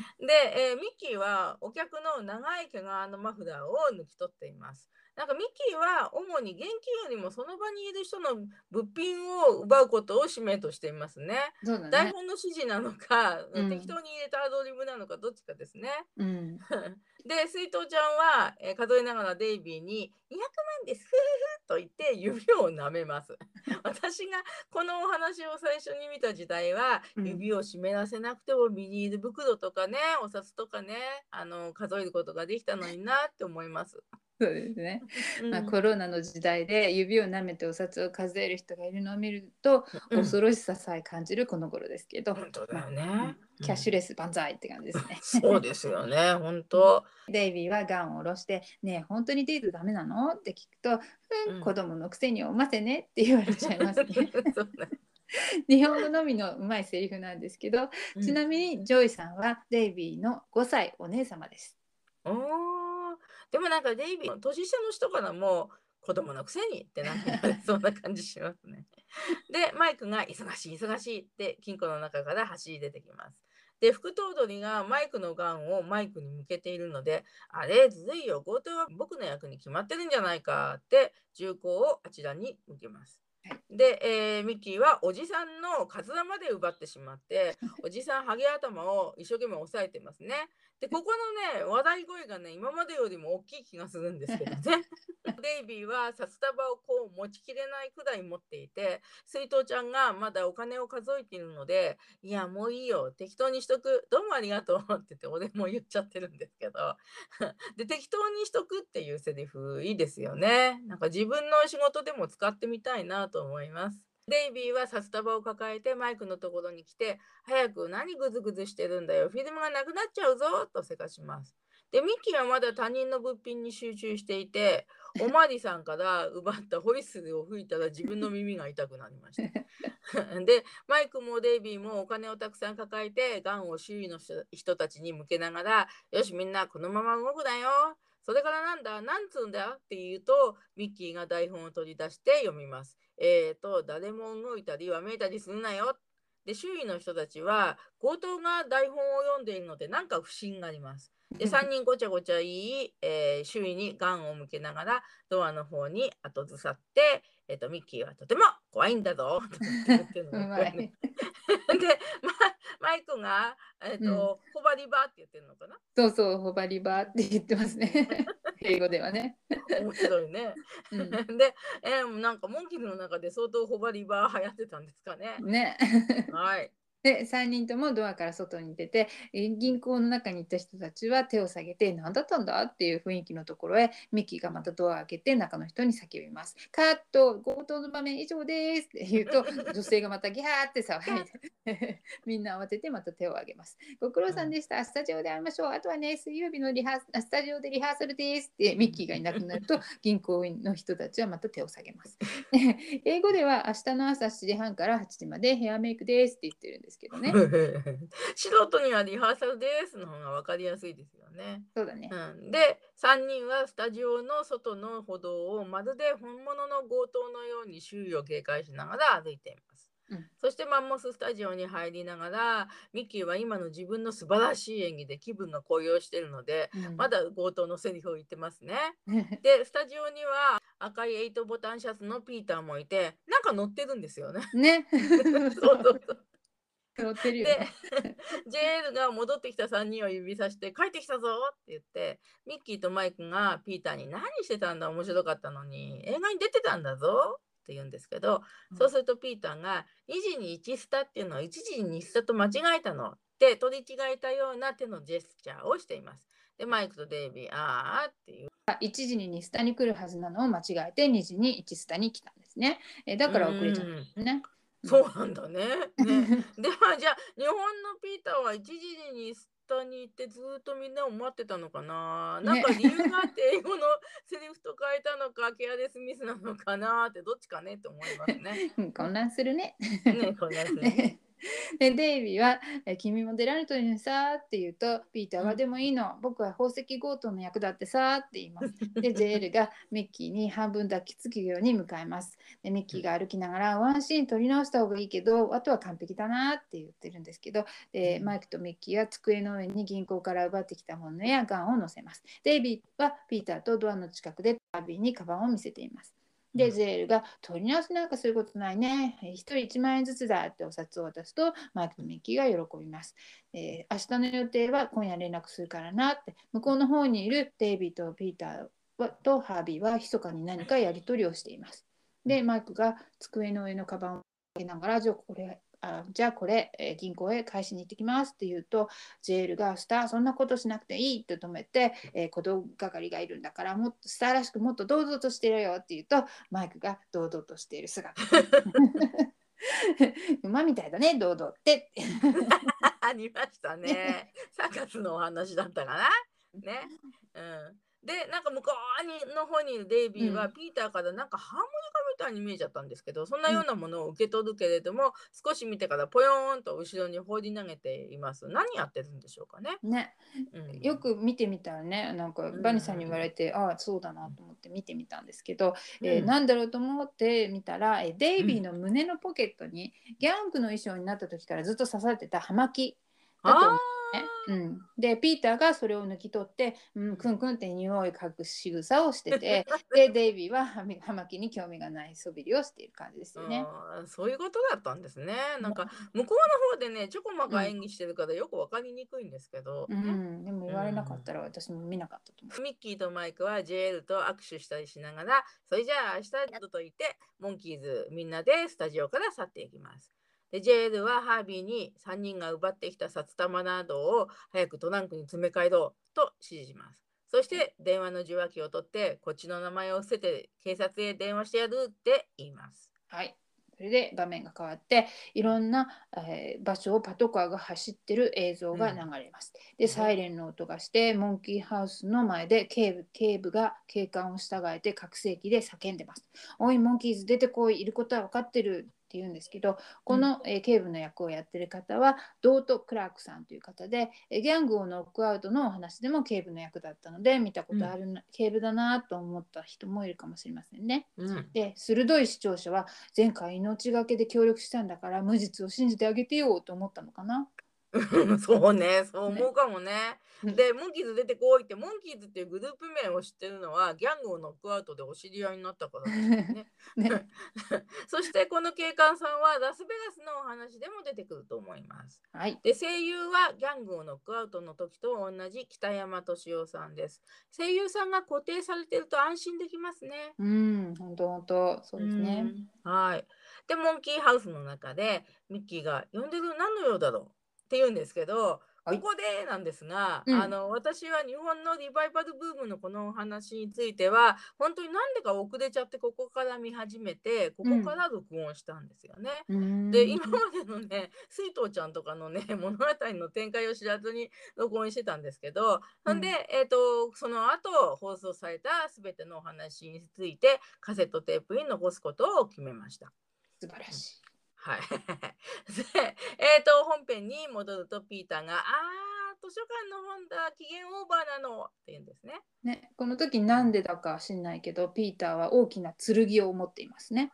えーミッキーはお客の長い毛皮のマフラーを抜き取っています。なんかミッキーは主に現金よりもその場にいる人の物品を奪うことを使命としていますね。ね。台本の指示なのか、うん適当に入れたアドリブなのかどっちかですね。うん。で水筒ちゃんは、えー数えながらデイビーに「200万ですふふふ」と言って指を舐めます。私がこのお話を最初に見た時代は、指を湿らせなくてもビニール袋とかねお札とかねあの数えることができたのになって思います。そうですね。うんまあ、コロナの時代で指を舐めてお札を数える人がいるのを見ると、うん恐ろしささえ感じるこの頃ですけど、本当だよねまあキャッシュレス万歳って感じですね。そうですよね本当。デイビーはガンを下ろして「ねえ本当にデートダメなの?」って聞くと「うんうん子供のくせにおませね」って言われちゃいますね。日本語のみのうまいセリフなんですけど、ちなみにジョイさんはデイビーの5歳お姉様です。おーでもなんかデイビー年下の人からも子供のくせにってなんかそうな感じしますね。でマイクが忙しい忙しいって金庫の中から走り出てきます。で副頭取がマイクのガンをマイクに向けているのであれずるいよ強盗は僕の役に決まってるんじゃないかって銃口をあちらに向けます。で、えーミッキーはおじさんのカツラまで奪ってしまっておじさんハゲ頭を一生懸命押さえてますね。でここのね話題声がね今までよりも大きい気がするんですけどね。デイビーは札束をこう持ちきれないくらい持っていて水筒ちゃんがまだお金を数えているので「いやもういいよ適当にしとくどうもありがとう」って言って俺も言っちゃってるんですけどで適当にしとくっていうセリフいいですよね。なんか自分の仕事でも使ってみたいなと思います。デイビーは札束を抱えてマイクのところに来て「早く何グズグズしてるんだよフィルムがなくなっちゃうぞ」とせかします。でミッキーはまだ他人の物品に集中していておまわりさんから奪ったホイッスルを吹いたら自分の耳が痛くなりました。でマイクもデイビーもお金をたくさん抱えてガンを周囲の人たちに向けながら「よしみんなこのまま動くなよ」それからなんだ？なんつうんだ？って言うとミッキーが台本を取り出して読みます。えーと誰も動いたりわめいたりするなよ。で周囲の人たちは強盗が台本を読んでいるのでなんか不審があります。で3人ごちゃごちゃ言い、えー周囲にガンを向けながらドアの方に後ずさって、えー、とミッキーはとても怖いんだぞと言って るうのまい。で、ま、マイクが、えーとホバリバーって言ってるのかな？そうそう、ホバリバーって言ってますね。英語ではね。面白いね。うん で、えーなんかモンキーズの中で相当ホバリバー流行ってたんですかね。ね。はい。で3人ともドアから外に出てえー銀行の中にいた人たちは手を下げて何だったんだ？っていう雰囲気のところへミッキーがまたドアを開けて中の人に叫びます。カット強盗の場面以上ですって言うと 女性がまたギャーって騒いで みんな慌ててまた手を挙げます。ご苦労さんでした。スタジオで会いましょう。あとはね水曜日のリハスタジオでリハーサルですってミッキーがいなくなると銀行員の人たちはまた手を下げます。英語では明日の朝7時半から8時までヘアメイクですって言ってるんですですけどね。素人にはリハーサルですの方が分かりやすいですよね。そうだね。うん、で3人はスタジオの外の歩道をまるで本物の強盗のように周囲を警戒しながら歩いています。うんそしてマンモススタジオに入りながらミッキーは今の自分の素晴らしい演技で気分が高揚しているのでうんまだ強盗のセリフを言ってますね。でスタジオには赤い8ボタンシャツのピーターもいてなんか乗ってるんですよね。ね。そうそうそう乗ってるよでね。JL が戻ってきた3人を指さして「帰ってきたぞ!」って言ってミッキーとマイクがピーターに「何してたんだ？面白かったのに映画に出てたんだぞ!」って言うんですけど、うんそうするとピーターが「2時に1スタっていうのを1時に2スタと間違えたの」って取り違えたような手のジェスチャーをしています。でマイクとデイビー「ああ」っていう。1時に2スタに来るはずなのを間違えて2時に1スタに来たんですね。えーだから遅れちゃったんですね。そうなんだね。ねではじゃあ日本のピーターは1時にスタに行ってずーっとみんなを待ってたのかな、なんか理由があって英語のセリフと変えたのかケアレスミスなのかなってどっちかねって思いますね。うん混乱するね。ねこんなやつね。でデイビーはえ「君も出られるといいのにさ」って言うとピーターは「うんでもいいの僕は宝石強盗の役だってさ」って言います。でジェールがミッキーに半分抱きつくように向かいます。でミッキーが歩きながら「ワンシーン撮り直した方がいいけどあとは完璧だな」って言ってるんですけどでうんマイクとミッキーは机の上に銀行から奪ってきたものやガンを乗せます。デイビーはピーターとドアの近くでバービーにカバンを見せています。で、うんゼールが取り直しなんかすることないね。えー一人1万円ずつだってお札を渡すと、マイクとミッキーが喜びます。えー明日の予定は今夜連絡するからなって、向こうの方にいるデイビーとピーターはとハービーは密かに何かやり取りをしています。で、マイクが机の上のカバンを開けながら、じゃあこれ、あじゃあこれ、えー銀行へ返しに行ってきますって言うと、ジェールがスター、そんなことしなくていいって止めて、えー、小道係がいるんだから、もっとスターらしくもっと堂々としてるよって言うと、マイクが堂々としている姿。馬みたいだね、堂々って。ありましたね。サーカスのお話だったかな？ね。うん。で、なんか向こうにの方にいるデイビーは、うん。ピーターからなんかハーモニカみたいに見えちゃったんですけど、そんなようなものを受け取るけれども、少し見てからポヨーンと後ろに放り投げています。何やってるんでしょうかね。ね、うん、よく見てみたらね、なんかバニーさんに言われて、ああ、そうだなと思って見てみたんですけど、えーうんなんだろうと思ってみたら、えーデイビーの胸のポケットに、ギャングの衣装になった時からずっと刺されてた葉巻だと思ううん、でピーターがそれを抜き取って、うん、クンクンって匂い嗅ぐ仕草をしてて でデイビーは葉み葉巻に興味がないそびりをしている感じですよね。そういうことだったんですね。なんか向こうの方でね、ちょこまか演技してるからよくわかりにくいんですけど、ねうん、でも言われなかったら私も見なかったと思う。ミッキーとマイクは JL と握手したりしながら、それじゃあ明日と言って、モンキーズみんなでスタジオから去っていきます。で、JL はハービーに3人が奪ってきた札束などを早くトランクに詰め替えろと指示します。そして電話の受話器を取って、こっちの名前を捨てて警察へ電話してやるって言います。はい。それで場面が変わっていろんな、えー場所をパトカーが走ってる映像が流れます。でサイレンの音がしてモンキーハウスの前で警部警部が警官を従えて拡声器で叫んでます。おいモンキーズ出てこいいることは分かってるって言うんですけどこの、えー警部の役をやってる方はドート・クラークさんという方で、えーギャングをノックアウトのお話でも警部の役だったので見たことあるな、警部だなと思った人もいるかもしれませんね。うん。で鋭い視聴者は前回命がけで協力したんだから無実を信じてあげてよと思ったのかな。そうね、そう思うかもね。うんで、モンキーズ出てこいって、モンキーズっていうグループ名を知ってるのは、ギャングをノックアウトでお知り合いになったからですよね。ね そして、この警官さんはラスベガスのお話でも出てくると思います。はい、で、声優はギャングをノックアウトの時と同じ北山敏夫さんです。声優さんが固定されてると安心できますね。うん、本当本当そうですね。うんはい。で、モンキーハウスの中で、ミッキーが呼んでる何の用だろうって言うんですけど、はいここでなんですが、うんあの私は日本のリバイバルブームのこのお話については本当になんでか遅れちゃってここから見始めてここから録音したんですよね。うんで今までのね水筒ちゃんとかのね 物語の展開を知らずに録音してたんですけど、ほんで、えー、とその後放送された全てのお話についてカセットテープに残すことを決めました。素晴らしい。はい。で、えっ、と、本編に戻ると、ピーターが、あー、図書館の本だ、期限オーバーなのって言うんですね。ね、この時なんでだか知んないけどピーターは大きな剣を持っていますね。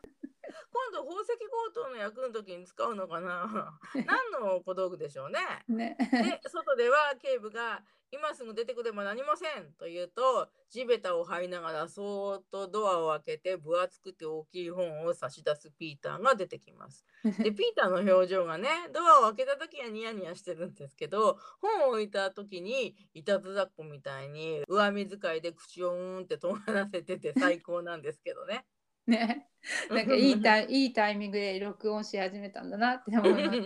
今度、宝石強盗の役の時に使うのかな？何の小道具でしょうね。ねで、外では警部が、今すぐ出てくれば何もせんと言うと、地べたを這いながらそーっとドアを開けて分厚くて大きい本を差し出すピーターが出てきます。で、ピーターの表情がね、ドアを開けた時はニヤニヤしてるんですけど、本を置いた時にいたずらっ子みたいに上目遣いで口をうーんって尖らせてて最高なんですけどね。ねなんかいいタイいいタイミングで録音し始めたんだなって思います。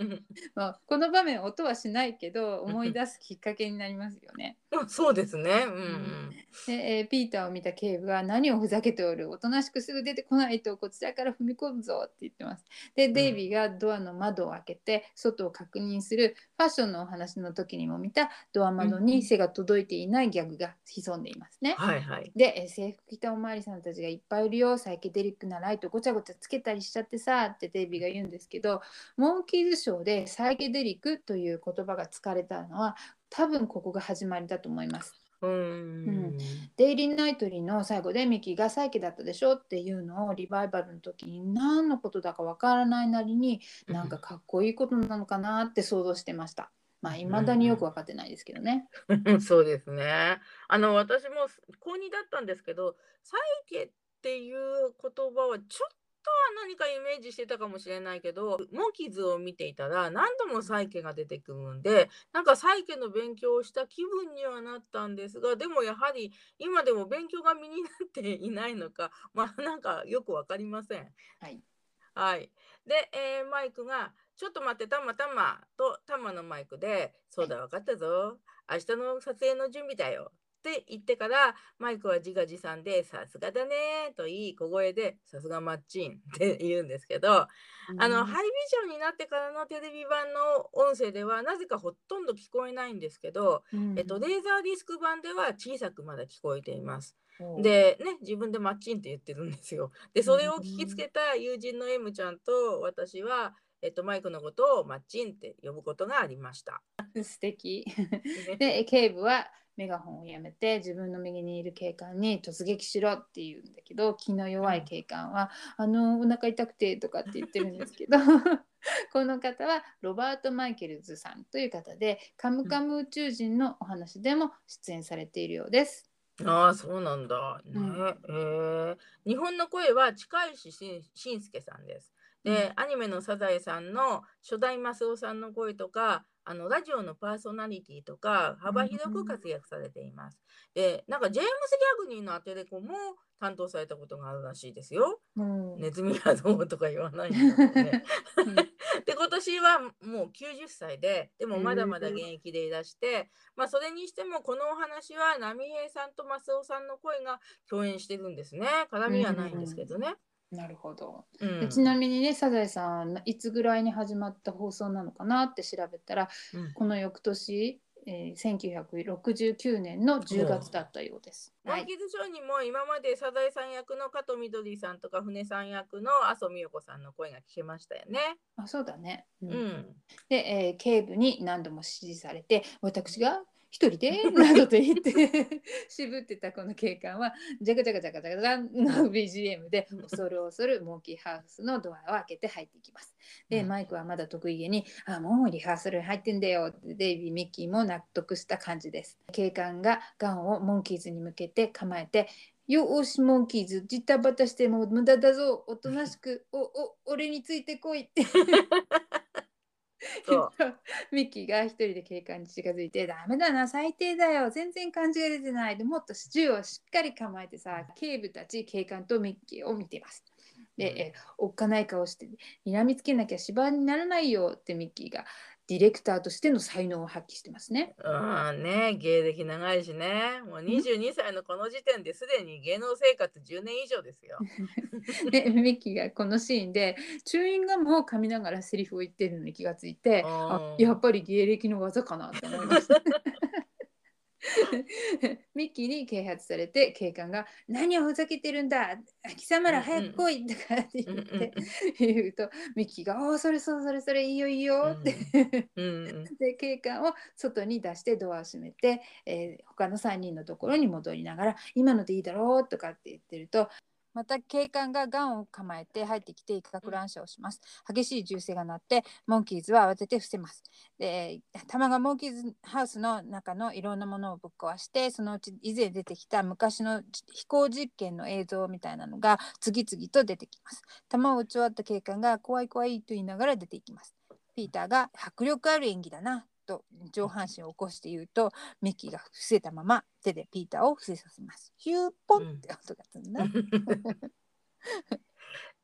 まあ、この場面音はしないけど思い出すきっかけになりますよね。そうですね。うんうん。で、えーピーターを見た警部は何をふざけておるおとなしくすぐ出てこないとこちらから踏み込むぞって言ってます。でデイビーがドアの窓を開けて外を確認するファッションのお話の時にも見たドア窓に背が届いていないギャグが潜んでいますね。はいはい。で、えー制服着たおまわりさんたちがいっぱいいるよサイケデリックなライトごちゃごちゃつけたりしちゃってさってデイビーが言うんですけどモンキーズショーでサイケデリックという言葉が使われたのは多分ここが始まりだと思います。うーん。デイリーナイトリーの最後でミキがサイケだったでしょっていうのをリバイバルの時に何のことだかわからないなりになんかかっこいいことなのかなって想像してました。まあ未だによく分かってないですけどね。そうですね。あの私も高2だったんですけど、サイケっていう言葉はちょっとは何かイメージしてたかもしれないけど、モンキーズを見ていたら何度もサイケが出てくるんで、なんかサイケの勉強をした気分にはなったんですが、でもやはり今でも勉強が身になっていないのか、まあなんかよくわかりません。はい。はい。で、えーマイクが、ちょっと待って、たまたまと、たまのマイクで、そうだ、わかったぞ。明日の撮影の準備だよ。って言ってから、マイクは自画自賛で、さすがだねと言い、小声で、さすがマッチン って言うんですけど、あの、ハイビジョンになってからのテレビ版の音声では、なぜかほとんど聞こえないんですけど、うんえっと、レーザーディスク版では小さくまだ聞こえています。でね自分でマッチンって言ってるんですよ。でそれを聞きつけた友人の M ちゃんと私は、えっと、マイクのことをマッチンって呼ぶことがありました。素敵。ねで警部はメガホンをやめて自分の右にいる警官に突撃しろって言うんだけど気の弱い警官は「あのお腹痛くて」とかって言ってるんですけど この方はロバート・マイケルズさんという方で「カムカム宇宙人」のお話でも出演されているようです。ああそうなんだ。ねうんえー日本の声は近石ししんすけさんです。で、アニメのサザエさんの初代マスオさんの声とかあのラジオのパーソナリティとか幅広く活躍されています。でなんかジェームス・ギャグニーのアテレコも担当されたことがあるらしいですよ。うんネズミがどうとか言わないんだろうね。うん で今年はもう90歳ででもまだまだ現役でいらして、まあそれにしてもこのお話は波平さんとマスオさんの声が共演してるんですね絡みはないんですけどね。なるほど。うんでちなみにねサザエさんいつぐらいに始まった放送なのかなって調べたらうんこの翌年、えー、1969年の10月だったようです。はいモンキーズショーにも今までサザエさん役の加藤みどりさんとか船さん役の麻生美代子さんの声が聞けましたよね。あそうだね。うんうん。で、えー警部に何度も指示されて私が一人でなどと言って 渋ってたこの警官はジャカジャカジャカジャカジャカの BGM で恐る恐るモンキーハウスのドアを開けて入っていきます。で、うんマイクはまだ得意げに「あもうリハーサル入ってんだよ」ってデイビー・ミッキーも納得した感じです。警官がガンをモンキーズに向けて構えてよーしモンキーズジタバタしても無駄だぞおとなしく おお俺についてこいって そう。ミッキーが一人で警官に近づいて「ダメだな最低だよ。全然感じが出てない」でもっと銃をしっかり構えてさ警部たち警官とミッキーを見ています。で、おっかない顔して「睨みつけなきゃ芝にならないよ」ってミッキーがディレクターとしての才能を発揮してますね。うんね芸歴長いしねもう22歳のこの時点ですでに芸能生活10年以上ですよ。で ミッキーがこのシーンでチューインガムを噛みながらセリフを言ってるのに気がついてやっぱり芸歴の技かなって思いました。ミッキーに啓発されて警官が「何をふざけてるんだ貴様ら早く来い」とかって言って、言うとミッキーが「おおそれそうそれそれいいよいいよ」って、で警官を外に出してドアを閉めて、えー他の3人のところに戻りながら「今のでいいだろう」とかって言ってるとまた警官がガンを構えて入ってきて威嚇乱射をします。激しい銃声が鳴ってモンキーズは慌てて伏せます。で弾がモンキーズハウスの中のいろんなものをぶっ壊してそのうち以前出てきた昔の飛行実験の映像みたいなのが次々と出てきます。弾を撃ち終わった警官が怖い怖いと言いながら出ていきます。ピーターが迫力ある演技だなと上半身を起こして言うとミッキーが伏せたまま手でピーターを伏せさせます。ヒューポンって音がするな。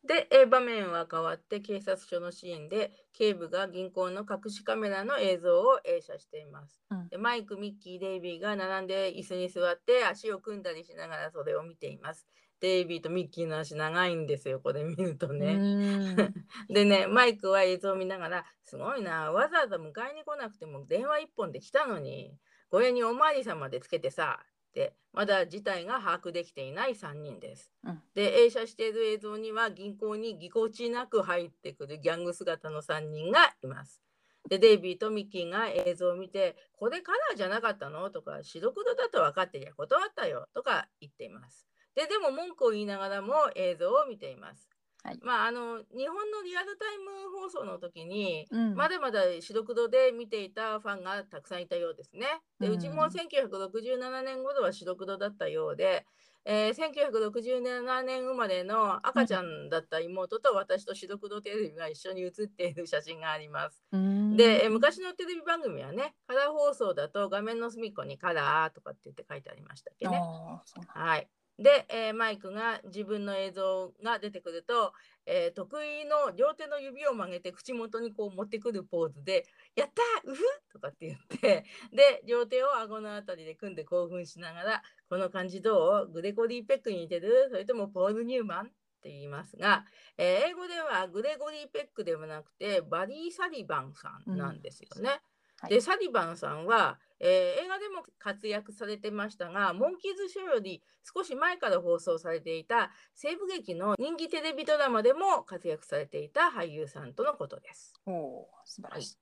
で、えー場面は変わって警察署のシーンで警部が銀行の隠しカメラの映像を映写しています。うんでマイク、ミッキー、デイビーが並んで椅子に座って足を組んだりしながらそれを見ています。デイビーとミッキーの足長いんですよ、これ見るとうね。でね、マイクは映像を見ながら、すごいな、わざわざ迎えに来なくても電話一本で来たのに、これにおまわりさんまでつけてさ、って、まだ事態が把握できていない3人です。うんで、映写している映像には銀行にぎこちなく入ってくるギャング姿の3人がいます。で、デイビーとミッキーが映像を見て、これカラーじゃなかったの？とか、白黒だと分かってりゃ断ったよとか言っています。で、でも文句を言いながらも映像を見ています。はいまあ、あの、日本のリアルタイム放送の時に、うんまだまだ白黒で見ていたファンがたくさんいたようですね。で、うちもうん1967年頃は白黒だったようで、えー1967年生まれの赤ちゃんだった妹と私と白黒テレビが一緒に写っている写真があります。うーんで、えー昔のテレビ番組はね、カラー放送だと画面の隅っこにカラーとかって言って書いてありましたっけね。あーそうなんはい。で、えーマイクが自分の映像が出てくると、えー得意の両手の指を曲げて口元にこう持ってくるポーズで「やったーうふ!」とかって言って で両手を顎のあたりで組んで興奮しながら「この感じどう？グレゴリー・ペックに似てる？それともポール・ニューマン?」って言いますが、えー英語ではグレゴリー・ペックではなくてバリー・サリバンさんなんですよね。はいでサリバンさんは、えー映画でも活躍されてましたがモンキーズショーより少し前から放送されていた西部劇の人気テレビドラマでも活躍されていた俳優さんとのことです。おー素晴らしい。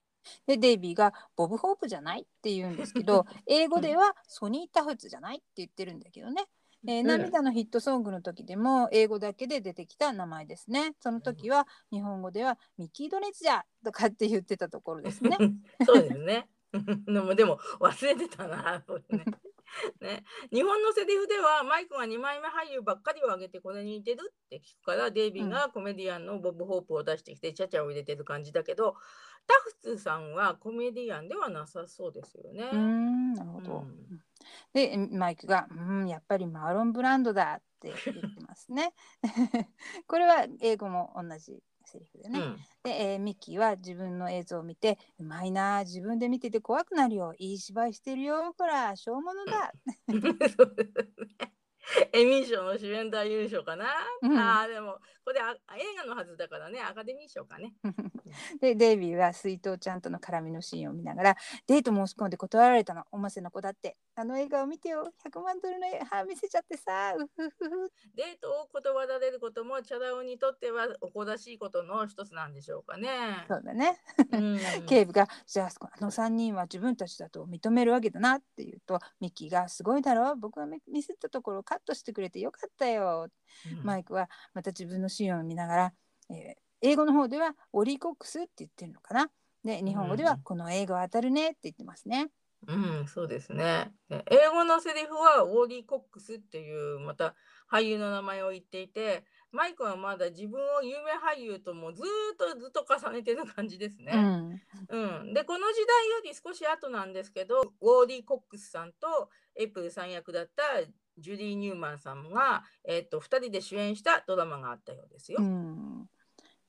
でデイビーがボブ・ホープじゃないって言うんですけど 英語ではソニー・タフツじゃないって言ってるんだけどね、えーうん。涙のヒットソングの時でも英語だけで出てきた名前ですね。その時は日本語ではミッキー・ドネツじゃとかって言ってたところですね。そうですね。でもでも忘れてたな。ね。ね、日本のセリフではマイクが2枚目俳優ばっかりを挙げてこれに似てるって聞くからデイビーがコメディアンのボブ・ホープを出してきてちゃちゃを入れてる感じだけどタフツさんはコメディアンではなさそうですよね。うーんなるほど、うんでマイクが「うんやっぱりマーロン・ブランドだ」って言ってますね。これは英語も同じセリフでね、うん。で、えーミッキーは自分の映像を見て「うまいな自分で見てて怖くなるよ。いい芝居してるよほらしょうものだ」そうですね。エミー賞の主演男優賞かな、うん。ああでもこれあ映画のはずだからねアカデミー賞かね。でデイビーは水筒ちゃんとの絡みのシーンを見ながら「デート申し込んで断られたの。おませの子だって。あの映画を見てよ。100万ドルの歯見せちゃってさ。うふふふ。デートを断られることもチャラ男にとってはおこらしいことの一つなんでしょうかね。そうだね。うん。警部が「じゃああの3人は自分たちだと認めるわけだな」って言うとミッキーが「すごいだろ。僕がミミスったところをカットしてくれてよかったよ」うんマイクはまた自分のシーンを見ながら、えー英語の方ではオリーコックスって言ってるのかなで日本語ではうんこの映画は当たるねって言ってますね。うん、そうですね。で英語のセリフはウォーリー・コックスっていうまた俳優の名前を言っていて、マイクはまだ自分を有名俳優ともずーっとずっと重ねてる感じですね。うんうん、でこの時代より少し後なんですけどウォーリー・コックスさんとエイプルさん役だったジュリー・ニューマンさんが、えっと2人で主演したドラマがあったようですよ。うん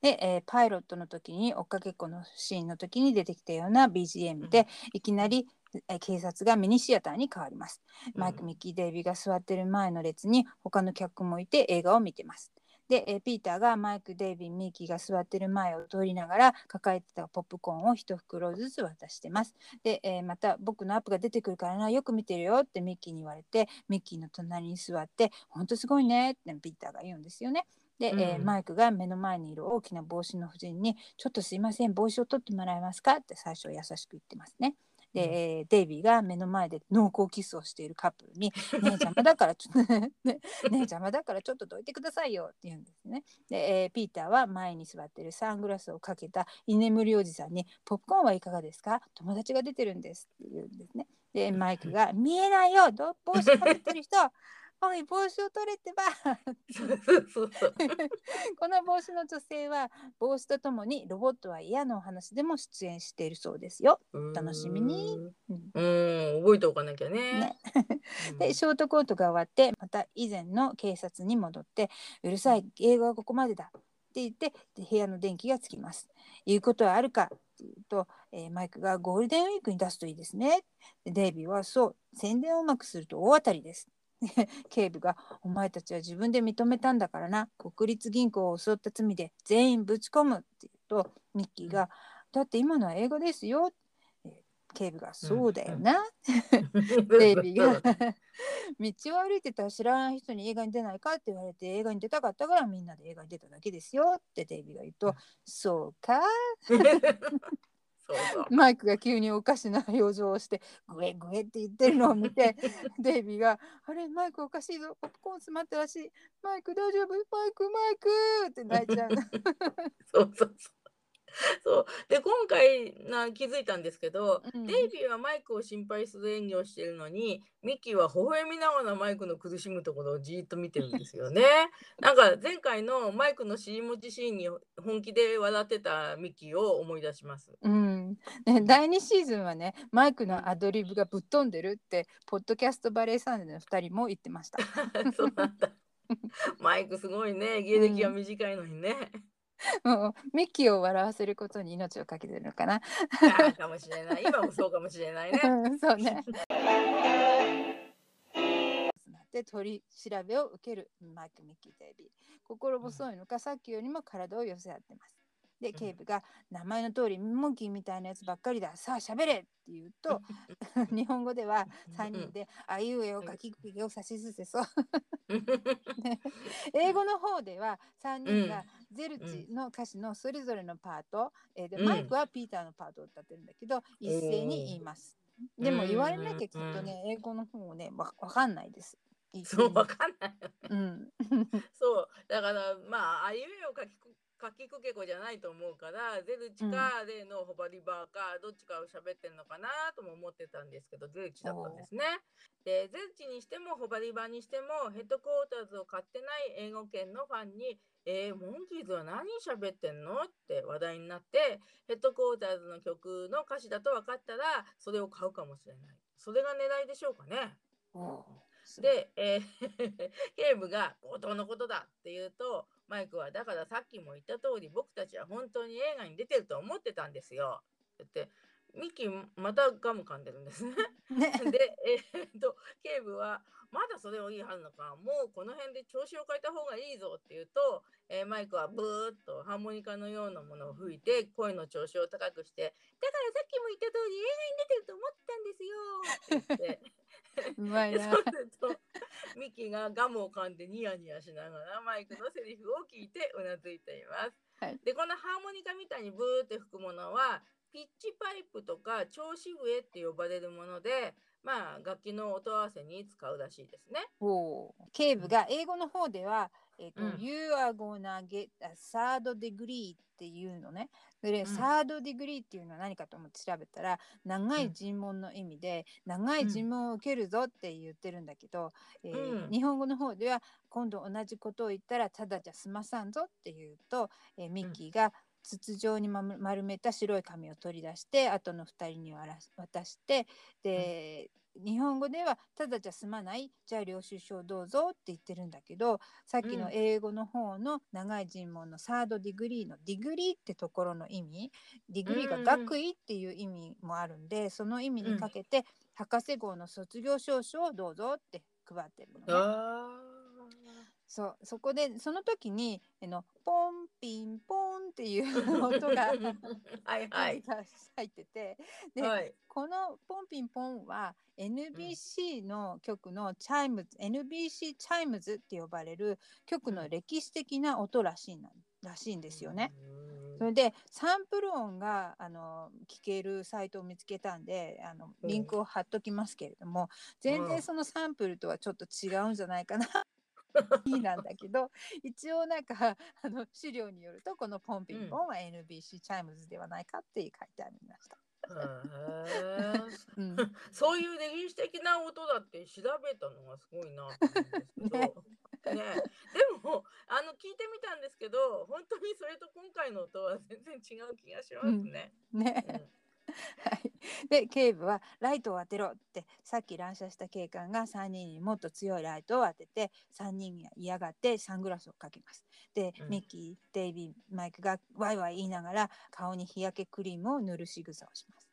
で、えーパイロットの時に追っかけっこのシーンの時に出てきたような BGM で、いきなり、えー警察がミニシアターに変わります。マイク、うんミッキー、デイビーが座ってる前の列に他の客もいて映画を見てます。で、えーピーターがマイクデイビーミッキーが座ってる前を通りながら抱えてたポップコーンを一袋ずつ渡してます。で、えーまた僕のアップが出てくるからなよく見てるよってミッキーに言われてミッキーの隣に座って本当すごいねってピーターが言うんですよね。で、えーうんマイクが目の前にいる大きな帽子の夫人に「ちょっとすいません帽子を取ってもらえますか?」って最初優しく言ってますね。で、うん。えーデイビーが目の前で濃厚キスをしているカップルに「ねえ邪魔だからちょっと ねねえ邪魔だからちょっとどいてくださいよ」って言うんですね。で、えーピーターは前に座ってるサングラスをかけた居眠りおじさんに「ポップコーンはいかがですか友達が出てるんです」って言うんですね。でマイクが「見えないよ！ど帽子かぶってる人おい帽子を取れってば」。この帽子の女性は帽子とともにロボットは嫌なお話でも出演しているそうですよ。楽しみにうん覚えておかなきゃね。ねうんでショートコートが終わってまた以前の警察に戻って「うるさい英語はここまでだ」って言ってで部屋の電気がつきます。言うことはあるかと、えーマイクがゴールデンウィークに出すといいですね。でデイビーはそう宣伝をうまくすると大当たりです。警部が「お前たちは自分で認めたんだからな。国立銀行を襲った罪で全員ぶち込む」って言うとミッキーが「だって今のは英語ですよ」えー警部が「そうだよな」デイビーが。道を歩いてたら知らない人に映画に出ないかって言われて映画に出たかったからみんなで映画に出ただけですよってデイビーが言うと「そうか? そうそう」マイクが急におかしな表情をして「グエグエ」って言ってるのを見て デイビーが「あれマイクおかしいぞ。ポップコーン詰まったらしいマイク大丈夫？マイクマイク」って泣いちゃう そうそうそう。そうで今回な気づいたんですけど、うんデイビーはマイクを心配する演技をしているのにミッキーは微笑みながらマイクの苦しむところをじーっと見てるんですよね。なんか前回のマイクの尻餅シーンに本気で笑ってたミッキーを思い出します。うんね、第2シーズンはねマイクのアドリブがぶっ飛んでるってポッドキャストバレーサンデーの2人も言ってました。そうなんだ。マイクすごいね芸歴が短いのにね。も うミッキーを笑わせることに命をかけてるのかな。かもしれない今もそうかもしれないね。うんそうね。で取り調べを受けるマイク・ミッキー・デイビー。心細いのか、さっきよりも体を寄せ合ってます。で、警部が名前の通りモンキーみたいなやつばっかりだ。さあ喋れって言うと、日本語では3人であいうえを書きくけを指しすせそう。英語の方では3人がゼルチの歌詞のそれぞれのパート、えーでうん。マイクはピーターのパートを歌ってるんだけど、一斉に言います。でも言われなきゃきっとね、英語の方をね、わわかんないです。そうにわかんない。うん。そう。だからまああいうえを書きく書きくけこじゃないと思うからゼルチか例のホバリバーかどっちかを喋ってんのかなとも思ってたんですけどゼルチだったんですね。でゼルチにしてもホバリバーにしてもヘッドクォーターズを買ってない英語圏のファンに「えー、モンキーズは何喋ってんの?」って話題になってヘッドクォーターズの曲の歌詞だと分かったらそれを買うかもしれない。それが狙いでしょうかね。で、えー 警部が強盗のことだって言うとマイクはだからさっきも言った通り僕たちは本当に映画に出てると思ってたんですよってミッキーまたガム噛んでるんですね。ね、で、えーっと警部はまだそれを言い張るのかもうこの辺で調子を変えた方がいいぞって言うと、えーマイクはブーッとハーモニカのようなものを吹いて声の調子を高くしてだからさっきも言った通り映画に出てると思ってたんですよって言って。うまいな。ミキがガムを噛んでニヤニヤしながらマイクのセリフを聞いてうなずいています。はいでこのハーモニカみたいにブーって吹くものはピッチパイプとか調子笛って呼ばれるものでまあ楽器の音合わせに使うらしいですね。警部が英語の方では、えっ、と、うん。You are gonna get a third degree っていうのね。で、ん。サードディグリーっていうのは何かと思って調べたら、長い尋問の意味で、長い尋問を受けるぞって言ってるんだけど、えーうん。日本語の方では、今度同じことを言ったら、ただじゃ済まさんぞって言うと、えーミッキーが筒状に丸めた白い紙を取り出して、後の二人に渡して、で、日本語ではただじゃ済まないじゃあ領収書をどうぞって言ってるんだけどさっきのうん。英語の方の長い尋問の third degree の degree ってところの意味 degree がうん学位っていう意味もあるんでその意味にかけて、博士号の卒業証書をどうぞって配ってるのね。あそうそこでその時にあのポンピンポンっていう音が はいはい。入っててで、はい。このポンピンポンは NBC の曲のチャイムズ、NBC チャイムズって呼ばれる曲の歴史的な音らしいならしいんですよね。それでサンプル音があの聞けるサイトを見つけたんであのうんリンクを貼っときますけれども、全うん然そのサンプルとはちょっと違うんじゃないかな。いいなんだけど一応なんか あの資料によるとこのポンピンポンは NBC チャイムズではないかって書いてありました。そういう歴史的な音だって調べたのがすごいなと思うんですけど。ねねでもあの聞いてみたんですけど本当にそれと今回の音は全然違う気がしますね。ね。うん はい、で警部は「ライトを当てろ」ってさっき乱射した警官が3人にもっと強いライトを当てて3人が嫌がってサングラスをかけます。で、うんミッキーデイビーマイクがワイワイ言いながら顔に日焼けクリームを塗る仕草をします。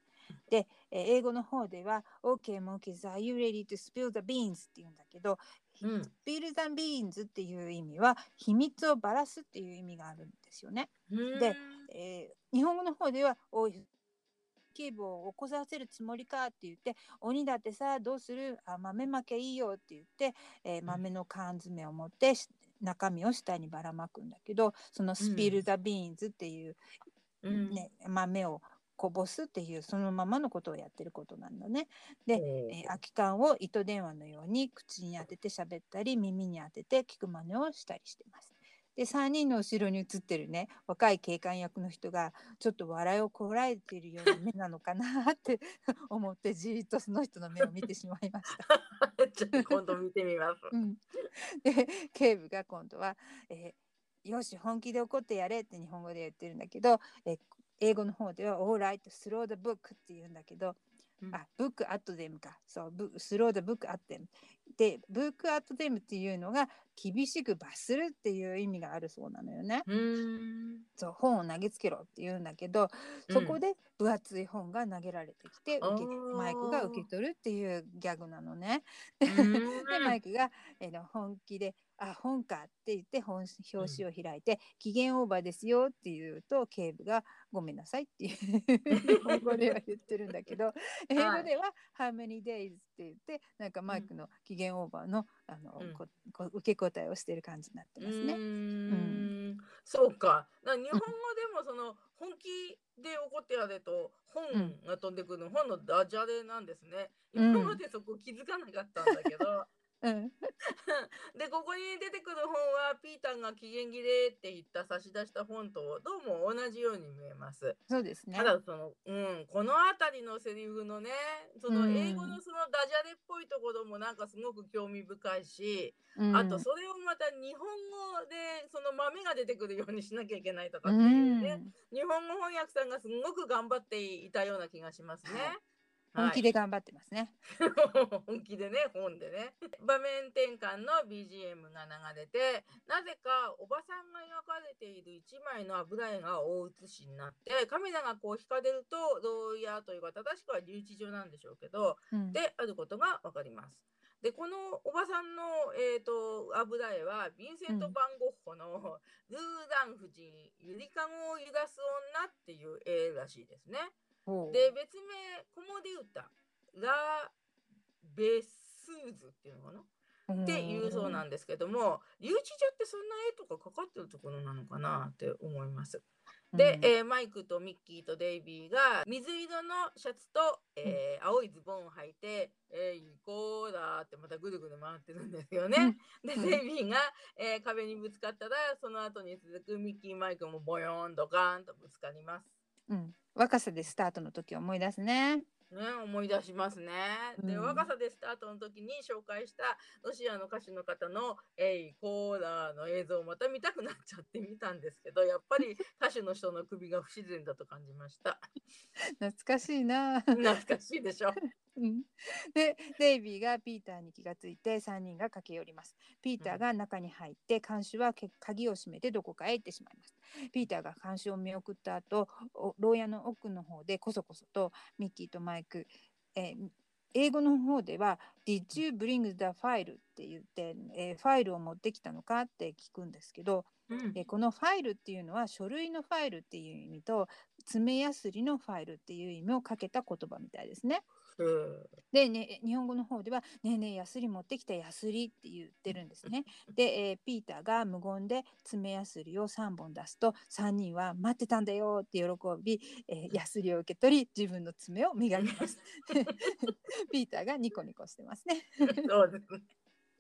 で、えー英語の方では「OK monkeys are you ready to spill the beans」って言うんだけど「うん spill the beans」っていう意味は秘密をばらすっていう意味があるんですよね。でえー日本語の方では「おい警部を起こさせるつもりか」って言って「鬼だってさどうするあ豆まけいいよ」って言って、えー豆の缶詰を持って中身を下にばらまくんだけどその「スピル・ザ・ビーンズ」っていう、うんね豆をこぼすっていうそのままのことをやってることなんだね。でえー空き缶を糸電話のように口に当てて喋ったり耳に当てて聞く真似をしたりしてます。で3人の後ろに映ってるね若い警官役の人がちょっと笑いをこらえているような目なのかなって 思ってじーっとその人の目を見てしまいました。ちょっと今度見てみます。うん、で警部が今度は、えーよし本気で怒ってやれ」って日本語で言ってるんだけど、えー英語の方では「All right slow the book」って言うんだけど、うんあ、ブックアットデムか。そう、ブスローダブックアットデム。で、ブックアットデムっていうのが厳しく罰するっていう意味があるそうなのよね。うーんそう、本を投げつけろって言うんだけど、そこで分厚い本が投げられてきて、受けあーマイクが受け取るっていうギャグなのね。で、マイクが、えーの本気で、あ、本かって言って本表紙を開いて、期限オーバーですよって言うと、警部がごめんなさいっていう日本語では言ってるんだけど、英語では How many days って言って、なんかマイクの期限オーバーのあの、うんここ受け答えをしてる感じになってますね。うーんそうか。な日本語でもその本気で怒ってやれと本が飛んでくる、本のダジャレなんですね。うん今までそこ気づかなかったんだけど。うん、でここに出てくる本はピーターが期限切れって言った差し出した本とどうも同じように見えます。そうですねた。だその、うん、この辺りのセリフのねそのうん英語のそのダジャレっぽいところもなんかすごく興味深いし、うんあとそれをまた日本語でその豆が出てくるようにしなきゃいけないとかうっていうね、ん、日本語翻訳さんがすごく頑張っていたような気がしますね。本気で頑張ってますね。本気でね本でね場面転換の BGM が流れてなぜかおばさんが描かれている一枚の油絵が大写しになってカメラがこう引かれるとどうやというか正しくは留置場なんでしょうけどうん、であることが分かります。でこのおばさんの、えー、と油絵はヴィンセント・うんバンゴッホの「ルーラン夫人ゆりかごを揺らす女」っていう絵らしいですね。で別名子守歌ラ・ベスーズっていうのかな？っていうそうなんですけども留置所ってそんな絵とかかかってるところなのかなって思います。で、うん。えーマイクとミッキーとデイビーが水色のシャツと、えー青いズボンを履いて「えー、行こうだ」ってまたぐるぐる回ってるんですよね。でうん。デイビーが、えー壁にぶつかったらその後に続くミッキーマイクもボヨーンドカーンとぶつかります。うん、若さでスタートの時を思い出すね。ね、思い出しますね。で、うん若さでスタートの時に紹介したロシアの歌手の方の「エイコーラー」の映像をまた見たくなっちゃってみたんですけどやっぱり 歌手の人の首が不自然だと感じました。懐かしいな。懐かしいでしょ。うん でデイビーがピーターに気がついて3人が駆け寄ります。ピーターが中に入って看守はけ鍵を閉めてどこかへ行ってしまいます。ピーターが看守を見送った後お牢屋の奥の方でこそこそとミッキーとマイク、えー英語の方では「Did you bring the file?」ってって言って、えーファイルを持ってきたのかって聞くんですけど、うんえーこのファイルっていうのは書類のファイルっていう意味と爪やすりのファイルっていう意味をかけた言葉みたいですね。うんで、ね、日本語の方では「ねえねえやすり持ってきたやすり」って言ってるんですね。で、えーピーターが無言で爪やすりを3本出すと3人は「待ってたんだよ」って喜び、えーやすりを受け取り自分の爪を磨きます。ピーターがニコニコしてますね。そうですね。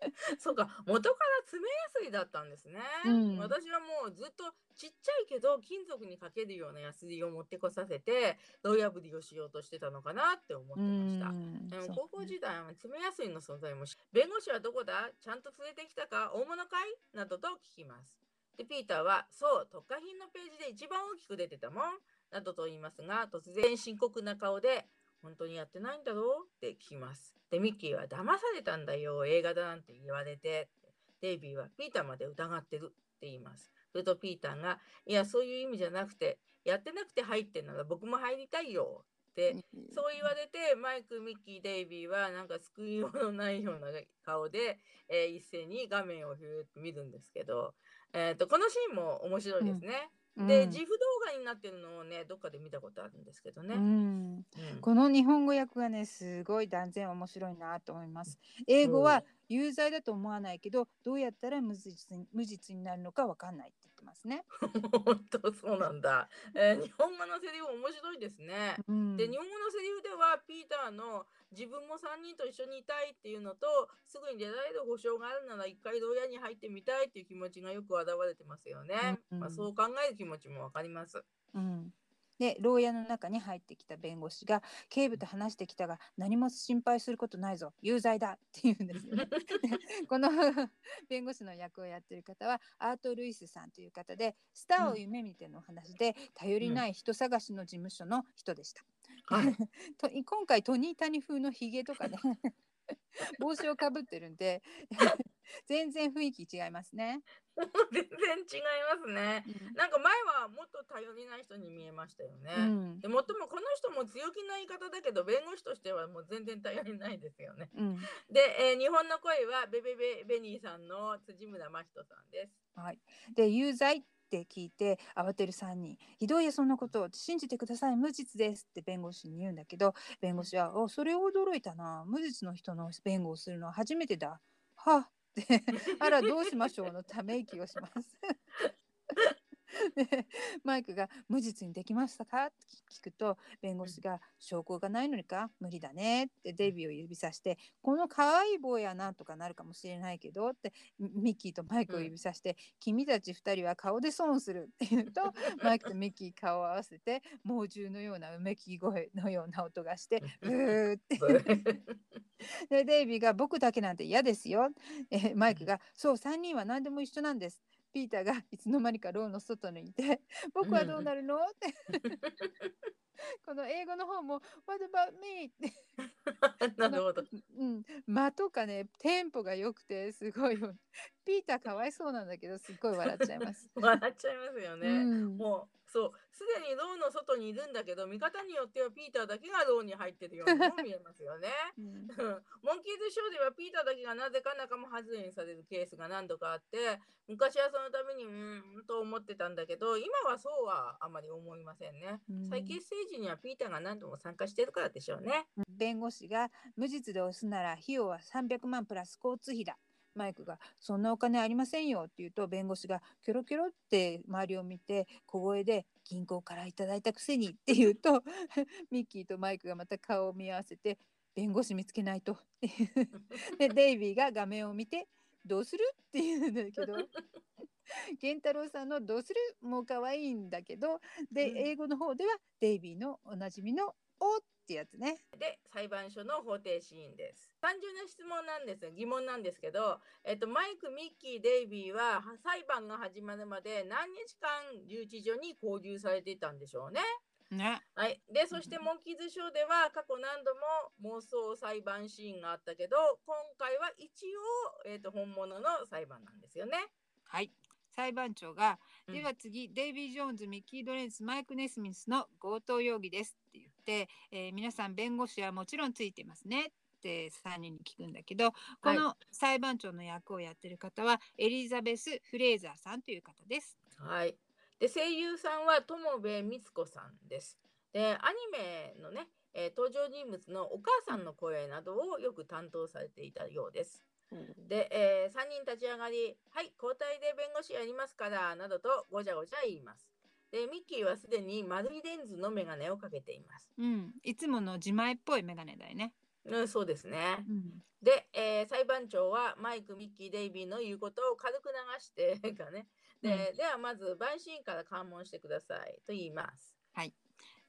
そうか元から爪やすりだったんですね、うん。私はもうずっとちっちゃいけど金属にかけるようなやすりを持ってこさせて銅破りをしようとしてたのかなって思ってました。でも高校時代は爪やすりの存在も知弁護士はどこだ？ちゃんと連れてきたか？大物かい？などと聞きます。で、ピーターは、そう、特化品のページで一番大きく出てたもん。などと言いますが、突然深刻な顔で、本当にやってないんだろ？うって聞きます。で、ミッキーは騙されたんだよ、映画だなんて言われて。デイビーはピーターまで疑ってるって言います。それとピーターが、いや、そういう意味じゃなくて、やってなくて入ってんなら僕も入りたいよってそう言われてマイク、ミッキー、デイビーはなんか救いようのないような顔で、えー一斉に画面をひゅーって見るんですけど、えー、とこのシーンも面白いですね。うん自負動画になってるのをねどっかで見たことあるんですけどね。うん。うん。この日本語訳がねすごい断然面白いなと思います。英語は有罪だと思わないけどどうやったら無実に無実になるのかわかんないってますね。本当そうなんだ、えー日本語のセリフ面白いですね。うん、で日本語のセリフではピーターの自分も3人と一緒にいたいっていうのとすぐに出られる保証があるなら一回牢屋に入ってみたいっていう気持ちがよく表れてますよね。うんまあ、そう考える気持ちもわかります。うんで牢屋の中に入ってきた弁護士が警部と話してきたが何も心配することないぞ有罪だって言うんですよね。この 弁護士の役をやってる方はアート・ルイスさんという方でスターを夢見てのお話で、頼りない人探しの事務所の人でした。はい と今回トニー・タニ風のひげとかね 帽子をかぶってるんで 全然雰囲気違いますね。全然違いますね。なんか前はもっと頼りない人に見えましたよね。うんでもっともこの人も強気な言い方だけど弁護士としてはもう全然頼りないですよね。うんで、えー日本の声はベベベベニーさんの辻村真人さんです。はい、で有罪って聞いて慌てる3人「ひどいよそんなこと。を信じてください。無実です」って弁護士に言うんだけど弁護士は「おそれ驚いたな。無実の人の弁護をするのは初めてだ」はっって「あらどうしましょう」のため息をします。で マイクが「無実にできましたか?」って聞くと弁護士が「証拠がないのにか？無理だね」ってデビューを指さして「この可愛い坊やなんとかなるかもしれないけど」ってミミッキーとマイクを指さして「君たち2人は顔で損する」って言うと マイクとミッキー顔を合わせて猛獣のようなうめき声のような音がして「ブー」って。でデイビーが「僕だけなんて嫌ですよ」えーマイクが「そう3人は何でも一緒なんです」ピーターがいつの間にかローの外にいて 「僕はどうなるの?」って この英語の方も「What about me?」って なるほど。うん、間とかねテンポが良くてすごいピーターかわいそうなんだけどすっごい笑っちゃいます。笑っちゃいますよね。うんもうそうすでにローの外にいるんだけど見方によってはピーターだけがローに入ってるようにも見えますよね。うんうんモンキーズショーではピーターだけがなぜか仲間外れにされるケースが何度かあって昔はそのためにうーんと思ってたんだけど今はそうはあまり思いませんねうん。再結成時にはピーターが何度も参加してるからでしょうね。弁護士が無実で押すなら費用は300万プラス交通費だ。マイクが「そんなお金ありませんよ」って言うと弁護士がキョロキョロって周りを見て小声で「銀行からいただいたくせに」って言うと ミッキーとマイクがまた顔を見合わせて「弁護士見つけないと」ってでデイビーが画面を見て「どうする?」って言うんだけど源太郎さんの「どうする?」も可愛いんだけどで、うん英語の方ではデイビーのおなじみの「お」ってやつね。で裁判所の法廷シーンです。単純な質問なんです疑問なんですけど、えっと、マイク、ミッキー、デイビーはは裁判が始まるまで何日間留置所に拘留されていたんでしょうね。ね。はい、でそしてモンキーズショーでは過去何度も妄想裁判シーンがあったけど今回は一応、えー、と本物の裁判なんですよね。はい。裁判長が、うんでは次、デイビー・ジョーンズ、ミッキー・ドレンス、マイク・ネスミスの強盗容疑ですって言って、えー皆さん弁護士はもちろんついてますねってって3人に聞くんだけどこの裁判長の役をやってる方はエリザベス・フレーザーさんという方です。はい。で声優さんは友部光子さんです。でアニメのね、えー登場人物のお母さんの声などをよく担当されていたようです。で、え3人立ち上がり、はい、交代で弁護士やりますから、などとごちゃごちゃ言います。で、ミッキーはすでに丸いレンズのメガネをかけています。うん、いつもの自前っぽいメガネだよね。うん、そうですね。うんで、えー裁判長はマイク、ミッキー、デイビーの言うことを軽く流してかね。で、ではまず陪審員から喚問してくださいと言います。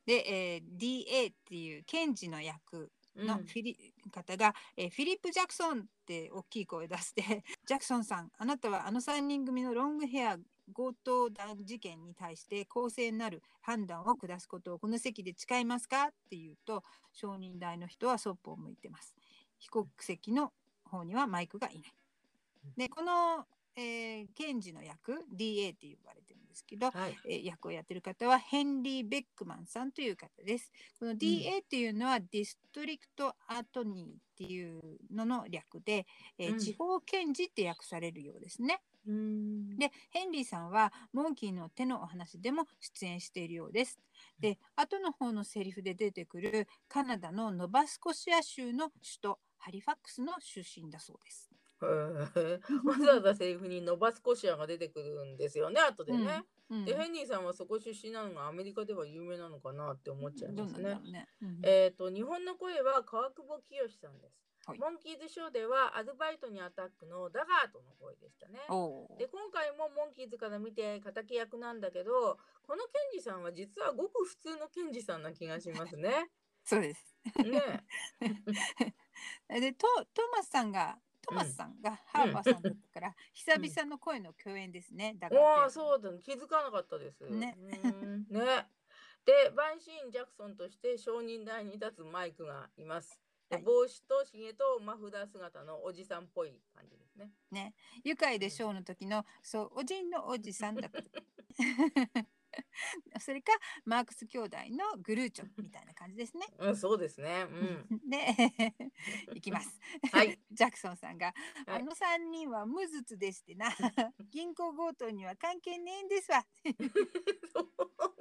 で、えー DA っていう検事の役うんのフィリ、方が、えーフィリップ・ジャクソンって大きい声出して ジャクソンさんあなたはあの3人組のロングヘア強盗団事件に対して公正なる判断を下すことをこの席で誓いますかっていうと証人台の人はそっぽを向いてます。被告席の方にはマイクがいない。でこの、えー検事の役 DA って呼ばれてるですけど、はい。えー役をやってる方はヘンリー・ベックマンさんという方です。この DA っていうのはディストリクト・アトニーっていうのの略で、え地方検事って訳されるようですね。うんで、ヘンリーさんはモンキーの手のお話でも出演しているようです。で、後の方のセリフで出てくるカナダのノバスコシア州の首都ハリファックスの出身だそうです。わざわざセリフにノバスコシアが出てくるんですよね、後でね。うんで、ヘンリーさんはそこ出身なのがアメリカでは有名なのかなって思っちゃいますね。ね。うんえっ、と、日本の声は川久保清さんです。はいモンキーズショーではアルバイトにアタックのダガートの声でしたね。で今回もモンキーズから見て敵役なんだけどこの検事さんは実はごく普通の検事さんな気がしますね。そうです。ね でトトーマスさんがトーマスさんがハーパーさんだったから、久々の声の共演ですね。だえ。からおおそうだ、ね、気づかなかったです。ねうんね。で陪審員ジャクソンとして証人台に立つマイクがいます。ではい帽子とひげとマフラー姿のおじさんっぽい感じですね。ね、愉快でショーの時のそうおじんのおじさんだった。それかマークス兄弟のグルーチョみたいな感じですね。うん、そうですね。うん。で、いきます。はい。ジャクソンさんが、はいあの三人は無実でしてな、銀行強盗には関係ねえんですわ。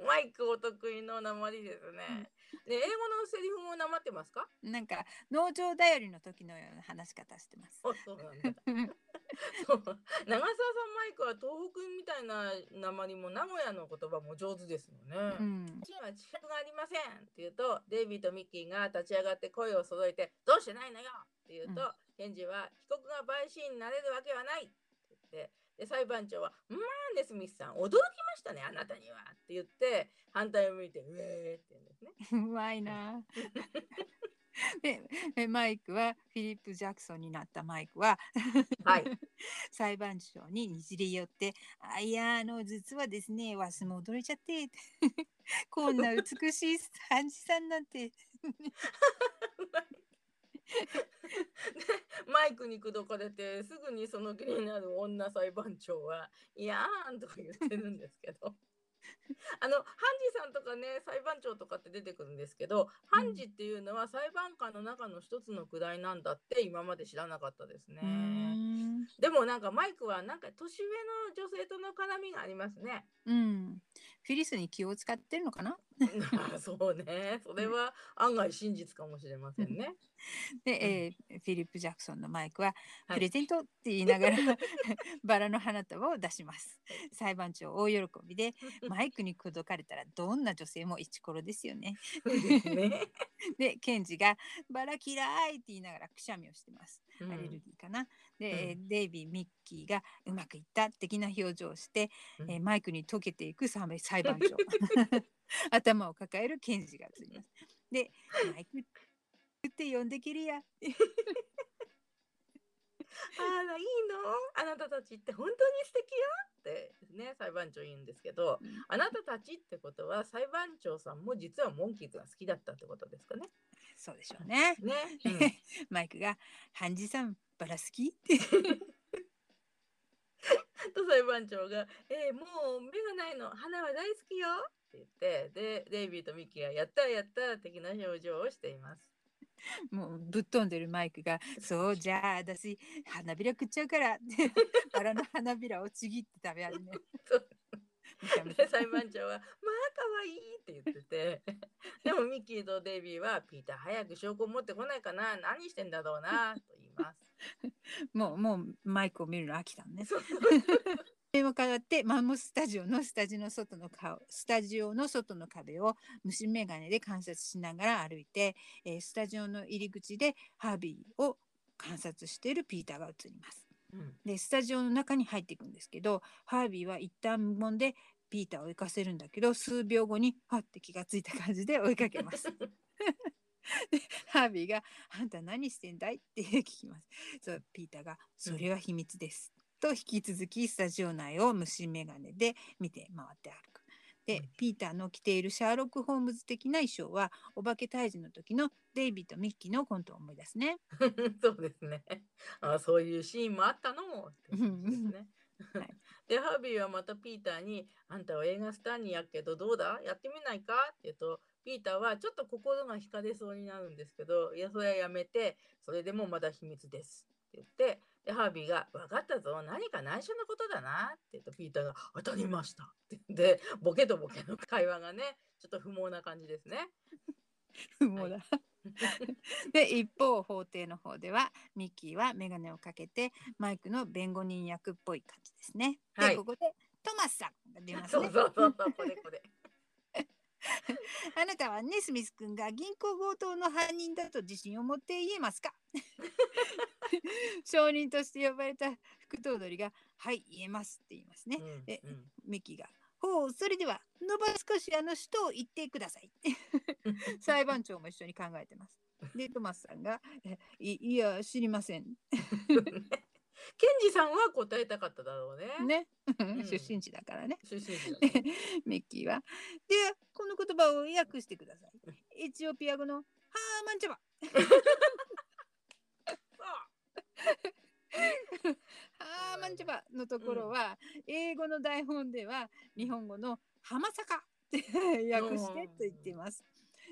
マイクお得意の鉛ですね。で、英語のセリフもなまってますか？なんか農場だよりの時のような話し方してます。あ、そうなんだ。そう長澤さんマイクは東北みたいな鉛も名古屋の言葉も上手ですよね。うん、チームは近くがありませんって言うとデイビーとミッキーが立ち上がって声を揃えて「どうしてないのよ!」って言うと、うんケンジは「被告が陪審員になれるわけはない!」って言ってで裁判長は「まあねスミスさん驚きましたねあなたには」って言って反対を向いて「うえー」って言うんですね。うまいな。でえマイクはフィリップ・ジャクソンになったマイクははい。裁判長ににじり寄って「あいやあの実はですねわしも驚いちゃって こんな美しい判事さんなんてで マイクに口説かれてすぐにその気になる女裁判長は「いやーん」とか言ってるんですけど あの判事さんとかね裁判長とかって出てくるんですけど判事っていうのは裁判官の中の一つの位なんだって今まで知らなかったですね。でもなんかマイクはなんか年上の女性との絡みがありますね。うんフィリスに気を使ってるのかな？あ そうねそれは案外真実かもしれませんね。で、えーフィリップ・ジャクソンのマイクは「はいプレゼント」って言いながらバラの花束を出します。裁判長大喜びで マイクに口説かれたらどんな女性もイチコロですよね。ね。で検事が「バラ嫌い」って言いながらくしゃみをしてます。うんアレルギーかな。で、うんデイビー・ミッキーがうまくいった的な表情をして、うんえーマイクに溶けていく裁裁判長 頭を抱える検事が映ります。でマイクって呼んできるや。あらいいの？あなたたちって本当に素敵よってね裁判長言うんですけど、うんあなたたちってことは裁判長さんも実はモンキーズが好きだったってことですかね？そうでしょうね。ね。マイクが「ハンジさんバラ好き?」ってと裁判長が「えーもう目がないの花は大好きよ」って言ってでデイビーとミッキーが「やったやった」的な表情をしています。もうぶっ飛んでるマイクが「そうじゃあ私花びら食っちゃうから」って バラの花びらをちぎって食べ始める。で裁判長は「まあ可愛いって言っててでもミッキーとデイビーは「ピーター早く証拠持ってこないかな何してんだろうな」と言います。もうもうマイクを見るの飽きたのね。電話変わってマンモススタジオのスタジオの外の顔スタジオの外の壁を虫眼鏡で観察しながら歩いて、えースタジオの入り口でハービーを観察しているピーターが映ります。うんでスタジオの中に入っていくんですけどハービーは一旦無言でピーターを追いかせるんだけど数秒後にはって気がついた感じで追いかけます。でハービーが「あんた何してんだい?」って聞きます。そうピーターが「それは秘密です」と引き続きスタジオ内を虫眼鏡で見て回って歩く。でうんピーターの着ているシャーロック・ホームズ的な衣装はお化け退治の時のデイビーとミッキーのコントを思い出すね。そうですね。あそういうシーンもあったの？もってですね。はい でハービーはまたピーターに「あんたは映画スターにやっけどどうだ？やってみないか?」って言うとピーターはちょっと心が惹かれそうになるんですけど「いやそれはやめてそれでもまだ秘密です」って言ってでハービーが「分かったぞ何か内緒のことだな」って言うとピーターが「当たりました」って言ってボケとボケの会話がねちょっと不毛な感じですね。もうだ。で一方法廷の方ではミッキーは眼鏡をかけてマイクの弁護人役っぽい感じですね。で、はいここでトマスさんが出ますそうね。そうそうそうこれこれ。あなたはねスミス君が銀行強盗の犯人だと自信を持って言えますか？証人として呼ばれた副頭取が「はい言えます」って言いますね。うんでうんミッキーが「ほうそれではノバスコシアの首都を言ってください」裁判長も一緒に考えてます。でトマスさんが「えいいや知りません」ケンジさんは答えたかっただろうね。ね、ん。出身地だからね。出身地だね。ミッキーは「ではこの言葉を訳してください」エチオピア語の「ハーマンチャバ」ハーマンチャバのところは、英語の台本では日本語の浜坂って訳してと言っています。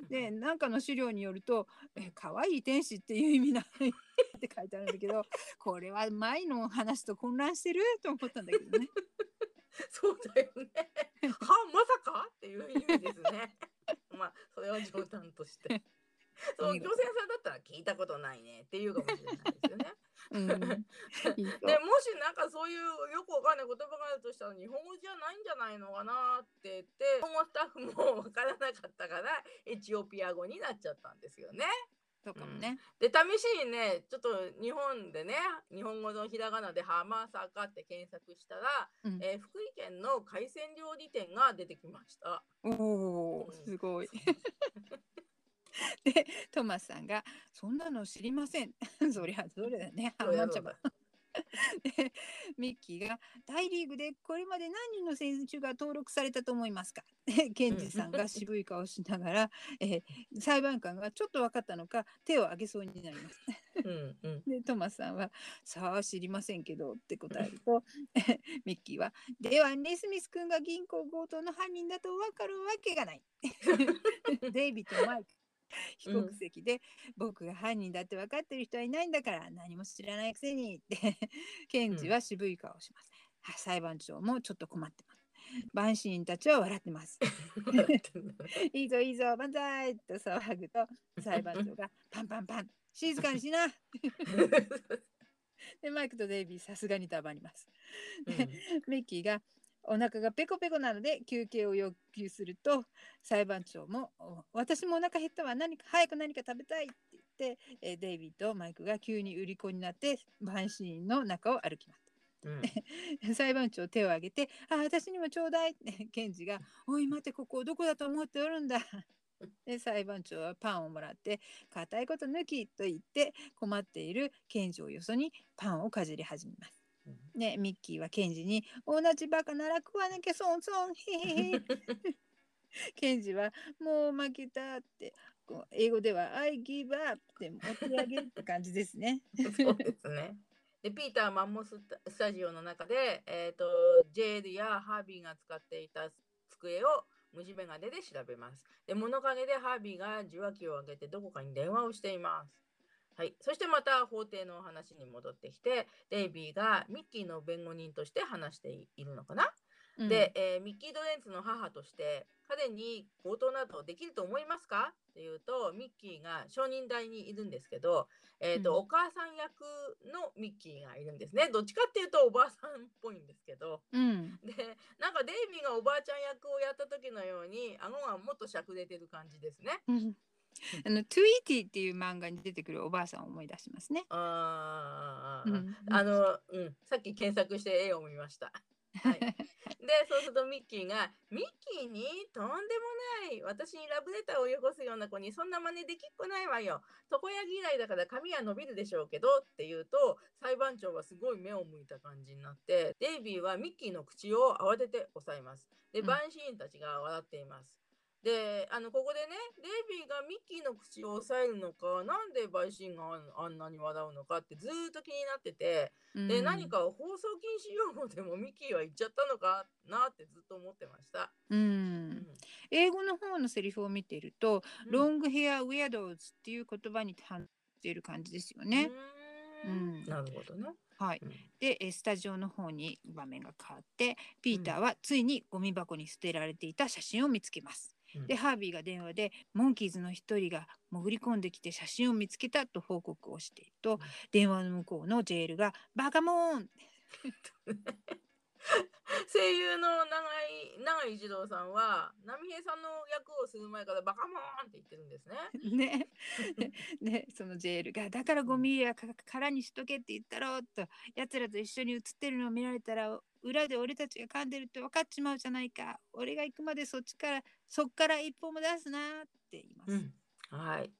で、なんかの資料によると、え可愛い天使っていう意味な って書いてあるんだけど、これは前の話と混乱してる？と思ったんだけどね。そうだよね。はまさか？っていう意味ですね。まあそれは冗談として。そう見漁船さんだったら聞いたことないねっていうかもしれないですよね。うん、でもしなんかそういうよくわかんない言葉があるとしたら日本語じゃないんじゃないのかなって言って日本語スタッフもわからなかったからエチオピア語になっちゃったんですよね。そうかもね。で試しにねちょっと日本でね日本語のひらがなで「はまさか」って検索したら、うんえー福井県の海鮮料理店が出てきました。おおうんすごい。でトマスさんが「そんなの知りません」そりゃそれだね。ハマンチャバそうだ でミッキーが「大リーグでこれまで何人の選手が登録されたと思いますか?」でケンジさんが渋い顔しながら、えー裁判官がちょっと分かったのか？手を挙げそうになります。うんうんでトマスさんは「さあ知りませんけど」って答えるとミッキーは「ではネスミス君が銀行強盗の犯人だと分かるわけがない」デイビッド・マイク 被告席で、僕が犯人だって分かってる人はいないんだから何も知らないくせにってケンジは渋い顔をします、は裁判長もちょっと困ってます。バンシーンたちは笑ってます。いいぞいいぞ万歳と騒ぐと裁判長がパンパンパン静かにしな。でマイクとデイビーさすがに黙ります。でミッキーがお腹がペコペコなので休憩を要求すると裁判長もお「私もお腹減ったわ何か早く何か食べたい」って言ってえーデイビーとマイクが急に売り子になってバンシーンの中を歩きます。うん 裁判長手を挙げて「あ私にもちょうだい」ってケンジが「おい待てここどこだと思っておるんだ」で裁判長はパンをもらって「硬いこと抜き」と言って困っているケンジをよそにパンをかじり始めます。ね、ミッキーはケンジに「同じバカなら食わなきゃ損損へへへ」ケンジは「もう負けた」ってこう英語では「I give up」って持ち上げるって感じですね。そうですね。でピーター・マンモススタジオの中で、えー、とジェールやハービーが使っていた机を虫眼鏡で調べます。で、物陰でハービーが受話器を上げてどこかに電話をしています。はい、そしてまた法廷の話に戻ってきて、デイビーがミッキーの弁護人として話しているのかな？うん。で、えーミッキー・ドレンツの母として彼に強盗などできると思いますか？っていうとミッキーが証人台にいるんですけど、えーとうん。お母さん役のミッキーがいるんですね。どっちかっていうとおばあさんっぽいんですけど。うん。でなんかデイビーがおばあちゃん役をやった時のように顎がもっとしゃくれてる感じですね。うん あのトゥイティっていう漫画に出てくるおばあさんを思い出しますね。あーうんあの、うん、さっき検索して絵を見ました。はい、でそうするとミッキーが「ミッキーにとんでもない私にラブレターをよこすような子にそんな真似できっこないわよ床屋嫌いだから髪は伸びるでしょうけど」って言うと裁判長はすごい目を向いた感じになってデイビーはミッキーの口を慌てて押さえます。でうんバンシーンたちが笑っています。であのここでねデイビーがミッキーの口を押さえるのかなんでバイシーンがあんなに笑うのかってずーっと気になっててで、うん何か放送禁止用語でもミッキーは言っちゃったのかなってずっと思ってました。ううんん、英語の方のセリフを見ていると、うんロングヘアウェアドーズっていう言葉に反応している感じですよね。うんんなるほどね。はい。うんで、えスタジオの方に場面が変わって、ピーターはついにゴミ箱に捨てられていた写真を見つけます。うん。で、ハービーが電話で、モンキーズの一人が潜り込んできて写真を見つけたと報告をしていると、うん。電話の向こうのジェールが、バカモーン 声優の長井長井一郎さんは波平さんの役をする前からバカモーンって言ってるんですね。ね。で、そのジェールが、だからゴミや空にしとけって言ったろうと、奴らと一緒に写ってるのを見られたら、裏で俺たちが噛んでるって分かっちまうじゃないか。俺が行くまでそっちから、そっから一歩も出すなって言います。うんはい。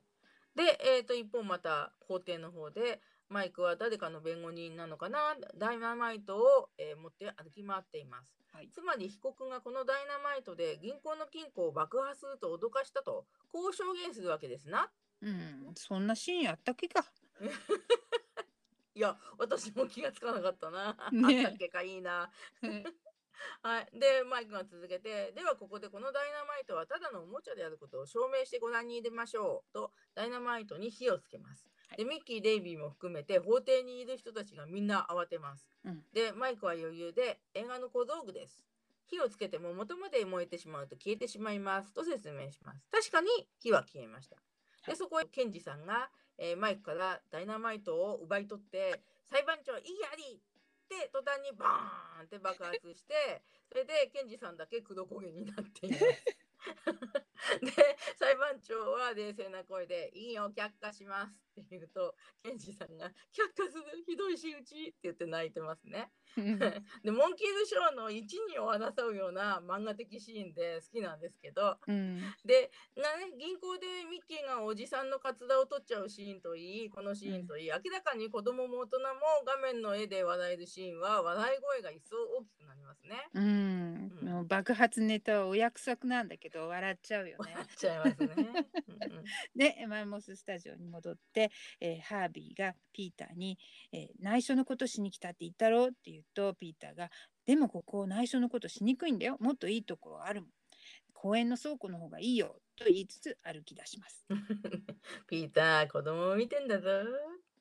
で、えー、と一方また法廷の方でマイクは誰かの弁護人なのかな？ダイナマイトを、えー持って歩き回っています。はいつまり被告がこのダイナマイトで銀行の金庫を爆破すると脅かしたとこう証言するわけですな。うん、そんなシーンあったっけか。いや私も気がつかなかったな。ねあったっけかいいな。はい、でマイクが続けてではここでこのダイナマイトはただのおもちゃであることを証明してご覧に入れましょうとダイナマイトに火をつけます。でミッキー・デイビーも含めて法廷にいる人たちがみんな慌てます。うんでマイクは余裕で映画の小道具です。火をつけても元まで燃えてしまうと消えてしまいますと説明します。確かに火は消えました。でそこへケンジさんが、えーマイクからダイナマイトを奪い取って裁判長異議ありって途端にバーンって爆発してそれでケンジさんだけ黒焦げになっています。で裁判長は冷静な声で「いいよ却下します」って言うとケンジさんが「却下するひどい仕打ち」って言って泣いてますね。でモンキーズショーの一二を争うような漫画的シーンで好きなんですけどうん、でな、ね、銀行でミッキーがおじさんのカツラを取っちゃうシーンといいこのシーンといい、明らかに子供も大人も画面の絵で笑えるシーンは笑い声が一層大きくなりますね。うん、うんもう爆発ネタはお約束なんだけど笑っちゃうよね笑。っちゃいますね。でマンモススタジオに戻って、えーハービーがピーターに、えー内緒のことしに来たって言ったろうって言うとピーターが「でもここ内緒のことしにくいんだよもっといいところあるもん公園の倉庫の方がいいよ」と言いつつ歩き出します。ピーター子供を見てんだぞ。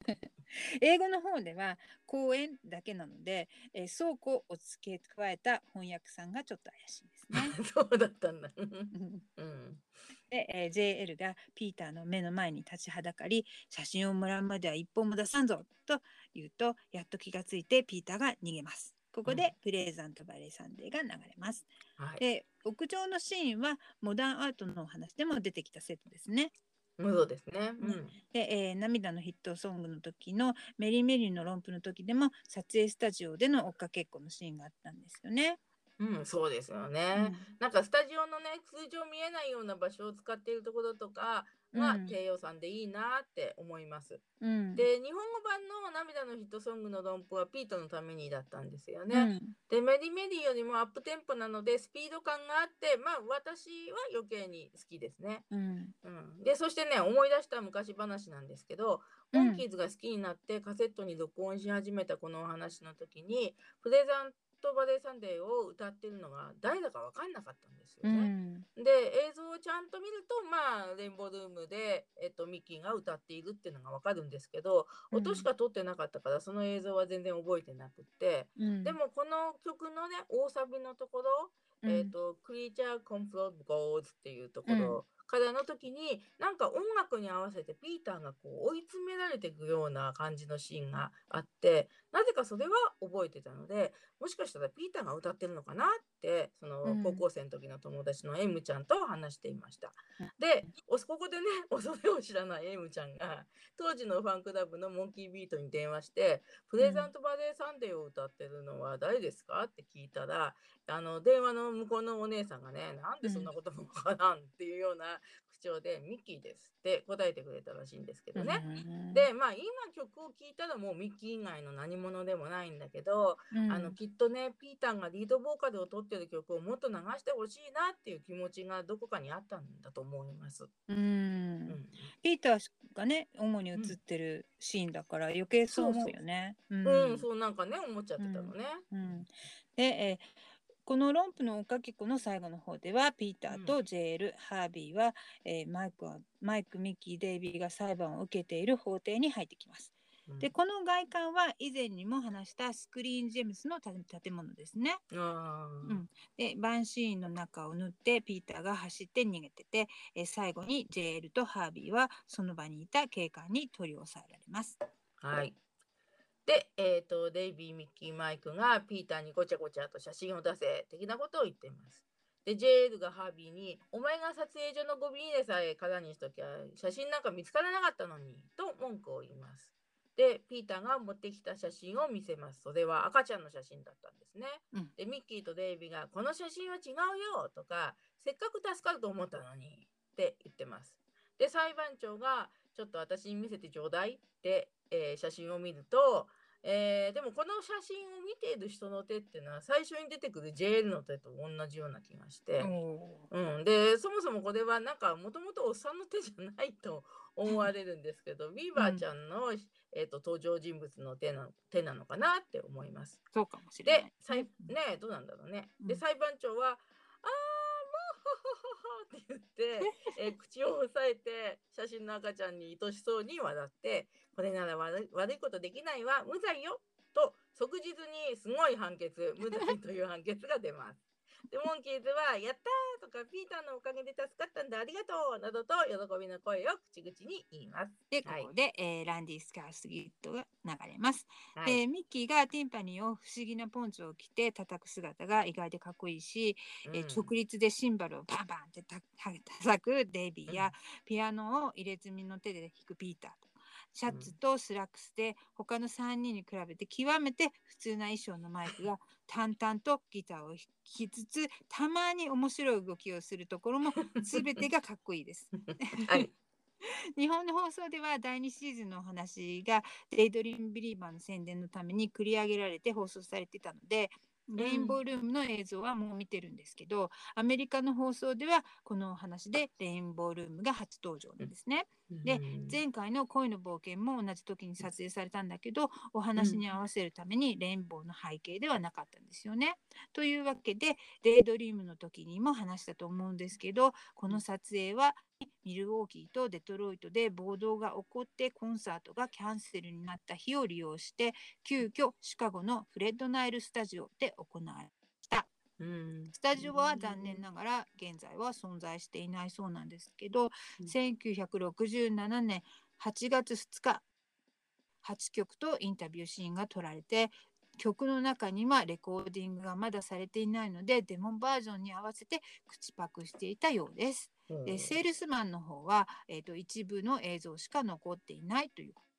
英語の方では公園だけなので、えー倉庫を付け加えた翻訳さんがちょっと怪しいですね。そうだったんだ。うんうんで、えー JL がピーターの目の前に立ちはだかり写真をもらうまでは一本も出さんぞと言うとやっと気がついてピーターが逃げます。ここうんでプレーザントバレーサンデーが流れます。はい。で屋上のシーンはモダンアートのお話でも出てきたセットですね。そうですね。うん。で、えー涙のヒットソングの時のメリーメリーの論譜の時でも撮影スタジオでの追っかけっこのシーンがあったんですよね。うん、そうですようね。んなんかスタジオのね、通常見えないような場所を使っているところとかがうん低予算でいいなって思います。うんで、日本語版の涙のヒットソングの論譜はピートのためにだったんですよね。うんで、メリメリよりもアップテンポなのでスピード感があって、まあ私は余計に好きですね。うんうん、で、そしてね、思い出した昔話なんですけど、うんモンキーズが好きになってカセットに録音し始めたこのお話の時に、プレザントバレーサンデーを歌ってるのが誰だか分かんなかったんですようね。ん。で映像をちゃんと見るとまあレインボールームで、えっと、ミッキーが歌っているっていうのが分かるんですけど音しか撮ってなかったからその映像は全然覚えてなくって、うん。でもこの曲のね大サビのところ、うん。えっと「クリーチャー・コンフロゴーズ」っていうところからの時に、なんか音楽に合わせてピーターがこう追い詰められていくような感じのシーンがあってなぜかそれは覚えてたのでもしかしたらピーターが歌ってるのかなってそのうん高校生の時の友達のエムちゃんと話していました。うんでおここでね 恐れを知らないエムちゃんが当時のファンクラブのモンキービートに電話して「プレゼントバレーサンデーを歌ってるのは誰ですか?」って聞いたらあの電話の向こうのお姉さんがね「なんでそんなこともわからん」っていうような口調で「ミッキーです」って答えてくれたらしいんですけどね。うんでまあ今曲を聴いたらもうミッキー以外の何者でもないんだけど、うんあのきっとねピーターがリードボーカルを取ってる曲をもっと流してほしいなっていう気持ちがどこかにあったんだと思います。ううんんピーターがね主に映ってるシーンだから余計そう思うよね。うんうん、そうなんかね思っちゃってたのね。うんで、えーこのロンプのおかけっこの最後の方ではピーターとジェール、ハービーは、えーマイクはマイクミッキーデイビーが裁判を受けている法廷に入ってきます。うんでこの外観は以前にも話したスクリーンジェムスの建建物ですね。うんでバンシーンの中を縫ってピーターが走って逃げてて、えー最後にジェールとハービーはその場にいた警官に取り押さえられます。はい。で、えっ、と、デイビー、ミッキー、マイクがピーターにごちゃごちゃと写真を出せ、的なことを言っています。で、ジェールがハービーに、お前が撮影所のゴミ入れさえ空にしときゃ、写真なんか見つからなかったのに、と文句を言います。で、ピーターが持ってきた写真を見せます。それは赤ちゃんの写真だったんですね。うんで、ミッキーとデイビーが、この写真は違うよとか、せっかく助かると思ったのに、って言ってます。で、裁判長が、ちょっと私に見せてちょうだいって、えー写真を見ると、えーでもこの写真を見ている人の手っていうのは最初に出てくる JL の手と同じような気がして、うん、でそもそもこれはなんかもともとおっさんの手じゃないと思われるんですけど、ビーバーちゃんの、えー、と登場人物の手な手なのかなって思います。そうかもしれない。で、裁ねどうなんだろうね。で、うん。裁判長は、あー、もう、って言って、えー口を押さえて、写真の赤ちゃんに愛しそうに笑って、これなら悪い悪いことできないわ、無罪よ。と、即日にすごい判決、無罪という判決が出ます。で、モンキーズは、やったーとか、ピーターのおかげで助かったんだ、ありがとう。などと喜びの声を口々に言います。でこはい。こで、えーランディ・スカースギットが流れます。はい。でミッキーがティンパニーを不思議なポンチを着て叩く姿が意外でかっこいいし、えーうん。直立でシンバルをバンバンってた叩くデイビーや、うん。ピアノを入れ墨の手で弾くピーターとシャツとスラックスで他の3人に比べて極めて普通な衣装のマイクが 淡々とギターを弾きつつたまに面白い動きをするところも全てがかっこいいです。はい。日本の放送では第2シーズンのお話がデイドリームビリーバーの宣伝のために繰り上げられて放送されてたので、レインボールームの映像はもう見てるんですけど、アメリカの放送ではこのお話でレインボールームが初登場なんですね。でうん。前回の恋の冒険も同じ時に撮影されたんだけどお話に合わせるためにレインボーの背景ではなかったんですよね。というわけでデイドリームの時にも話したと思うんですけどこの撮影はミルウォーキーとデトロイトで暴動が起こってコンサートがキャンセルになった日を利用して急遽シカゴのフレッドナイルスタジオで行われうん。スタジオは残念ながら現在は存在していないそうなんですけど、うん。1967年8月2日8曲とインタビューシーンが撮られて曲の中にはレコーディングがまだされていないのでデモバージョンに合わせて口パクしていたようです。えセールスマンの方は、えー、と一部の映像しか残っていないということ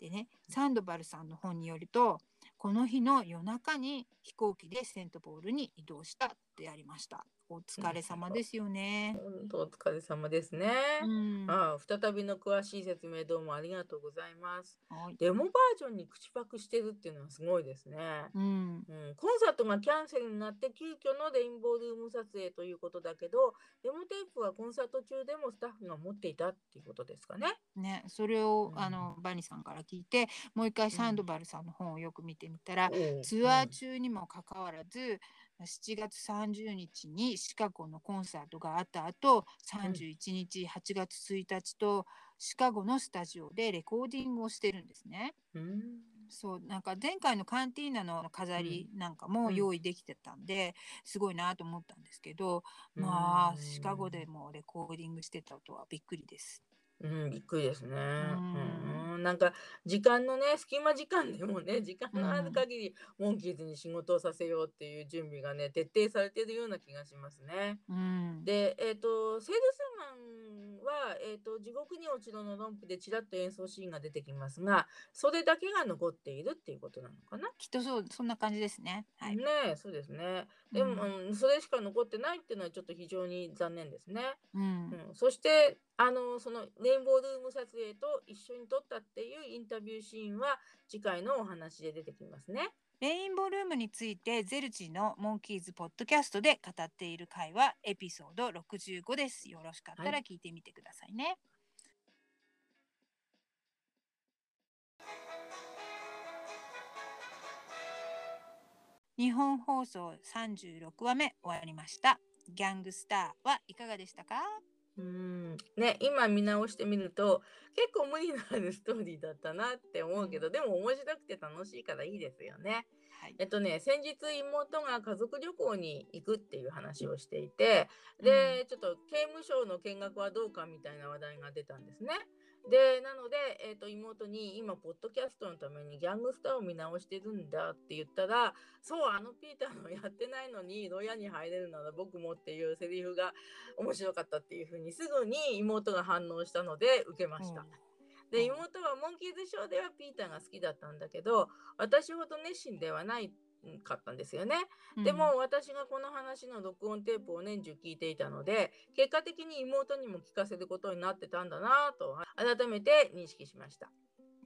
です。でねサンドバルさんの本によるとこの日の夜中に飛行機でセントポールに移動したってやりました。お疲れ様ですよね。本当お疲れ様ですね。うん。ああ再びの詳しい説明どうもありがとうございます。はい。デモバージョンに口パクしてるっていうのはすごいですね。うん。うん、コンサートがキャンセルになって急遽のレインボールーム撮影ということだけどデモテープはコンサート中でもスタッフが持っていたっていうことですかね。ね、それを、うんあのバニさんから聞いてもう一回サンドバルさんの本をよく見てみたら、ツアー中にもかかわらず、7月30日にシカゴのコンサートがあった後31日、8月1日とシカゴのスタジオでレコーディングをしてるんですね。うん。そうなんか前回のカンティーナの飾りなんかもうん。用意できてたんで、すごいなと思ったんですけど、うん。まあシカゴでもレコーディングしてたとはびっくりです。うん、びっくりですね。んうん、なんか時間のね隙間時間でもね時間のある限り、モンキーズに仕事をさせようっていう準備がね徹底されてるような気がしますね。うん、で、えっ、とセールスマンは、えっ、と地獄に落ちろの論布でちらっと演奏シーンが出てきますがそれだけが残っているっていうことなのかな？きっとそうそんな感じですね。はい。ねえそうですね。でも、うんうんそれしか残ってないっていうのはちょっと非常に残念ですね。うんうん、そしてあのそのレインボールーム撮影と一緒に撮ったっていうインタビューシーンは次回のお話で出てきますね。レインボールームについてゼルチのモンキーズポッドキャストで語っている回はエピソード65です。よろしかったら聞いてみてくださいね。日本放送36話目終わりました。ギャングスターはいかがでしたか？うんね、今見直してみると結構無理のあるストーリーだったなって思うけど、でも面白くて楽しいからいいですよね。はい。えっとね先日妹が家族旅行に行くっていう話をしていてで、ちょっと刑務所の見学はどうかみたいな話題が出たんですね。でなので、えっと妹に今ポッドキャストのためにギャングスターを見直してるんだって言ったらそうあのピーターのやってないのに牢屋に入れるなら僕もっていうセリフが面白かったっていうふうにすぐに妹が反応したので受けました。でうん妹はモンキーズショーではピーターが好きだったんだけど私ほど熱心ではないかったんですよね。うん。でも私がこの話の録音テープを年中聞いていたので結果的に妹にも聞かせることになってたんだなと改めて認識しました。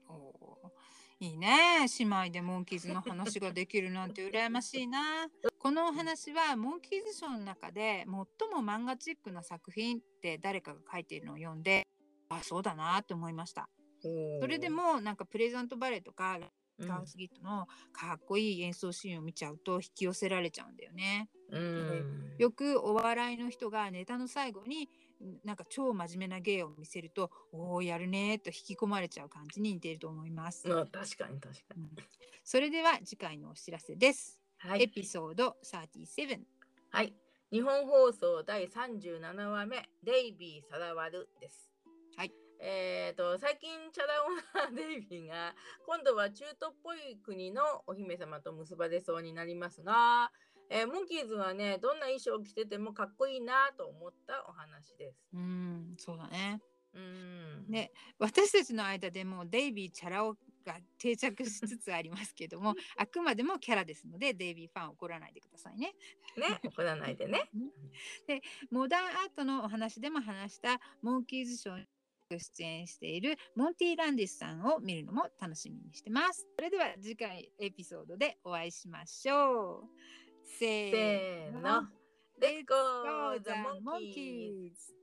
おー。いいね。姉妹でモンキーズの話ができるなんて羨ましいな。このお話はモンキーズショーの中で最も漫画チックな作品って誰かが書いているのを読んであそうだなって思いました。それでもなんかプレゼントバレーとかうん、ガウスギットのかっこいい演奏シーンを見ちゃうと引き寄せられちゃうんだよねうんよくお笑いの人がネタの最後になんか超真面目な芸を見せるとおおやるねーと引き込まれちゃう感じに似ていると思います、うん確かに確かに。それでは次回のお知らせです。はい、エピソード37。はい、日本放送第37話目「デイビー・サラワル」です。はい。えー、と最近チャラ男なデイビーが今度は中東っぽい国のお姫様と結ばれそうになりますが、えーモンキーズはねどんな衣装を着ててもかっこいいなと思ったお話です。うん、そうだね。うんね、私たちの間でもデイビー・チャラ男が定着しつつありますけども、あくまでもキャラですので、デイビーファン怒らないでくださいね。ね怒らないでね。モダンアートのお話でも話したモンキーズショーに出演しているモンティ・ランディスさんを見るのも楽しみにしてます。それでは次回エピソードでお会いしましょう。せせーの。Let's go the monkeys! monkeys!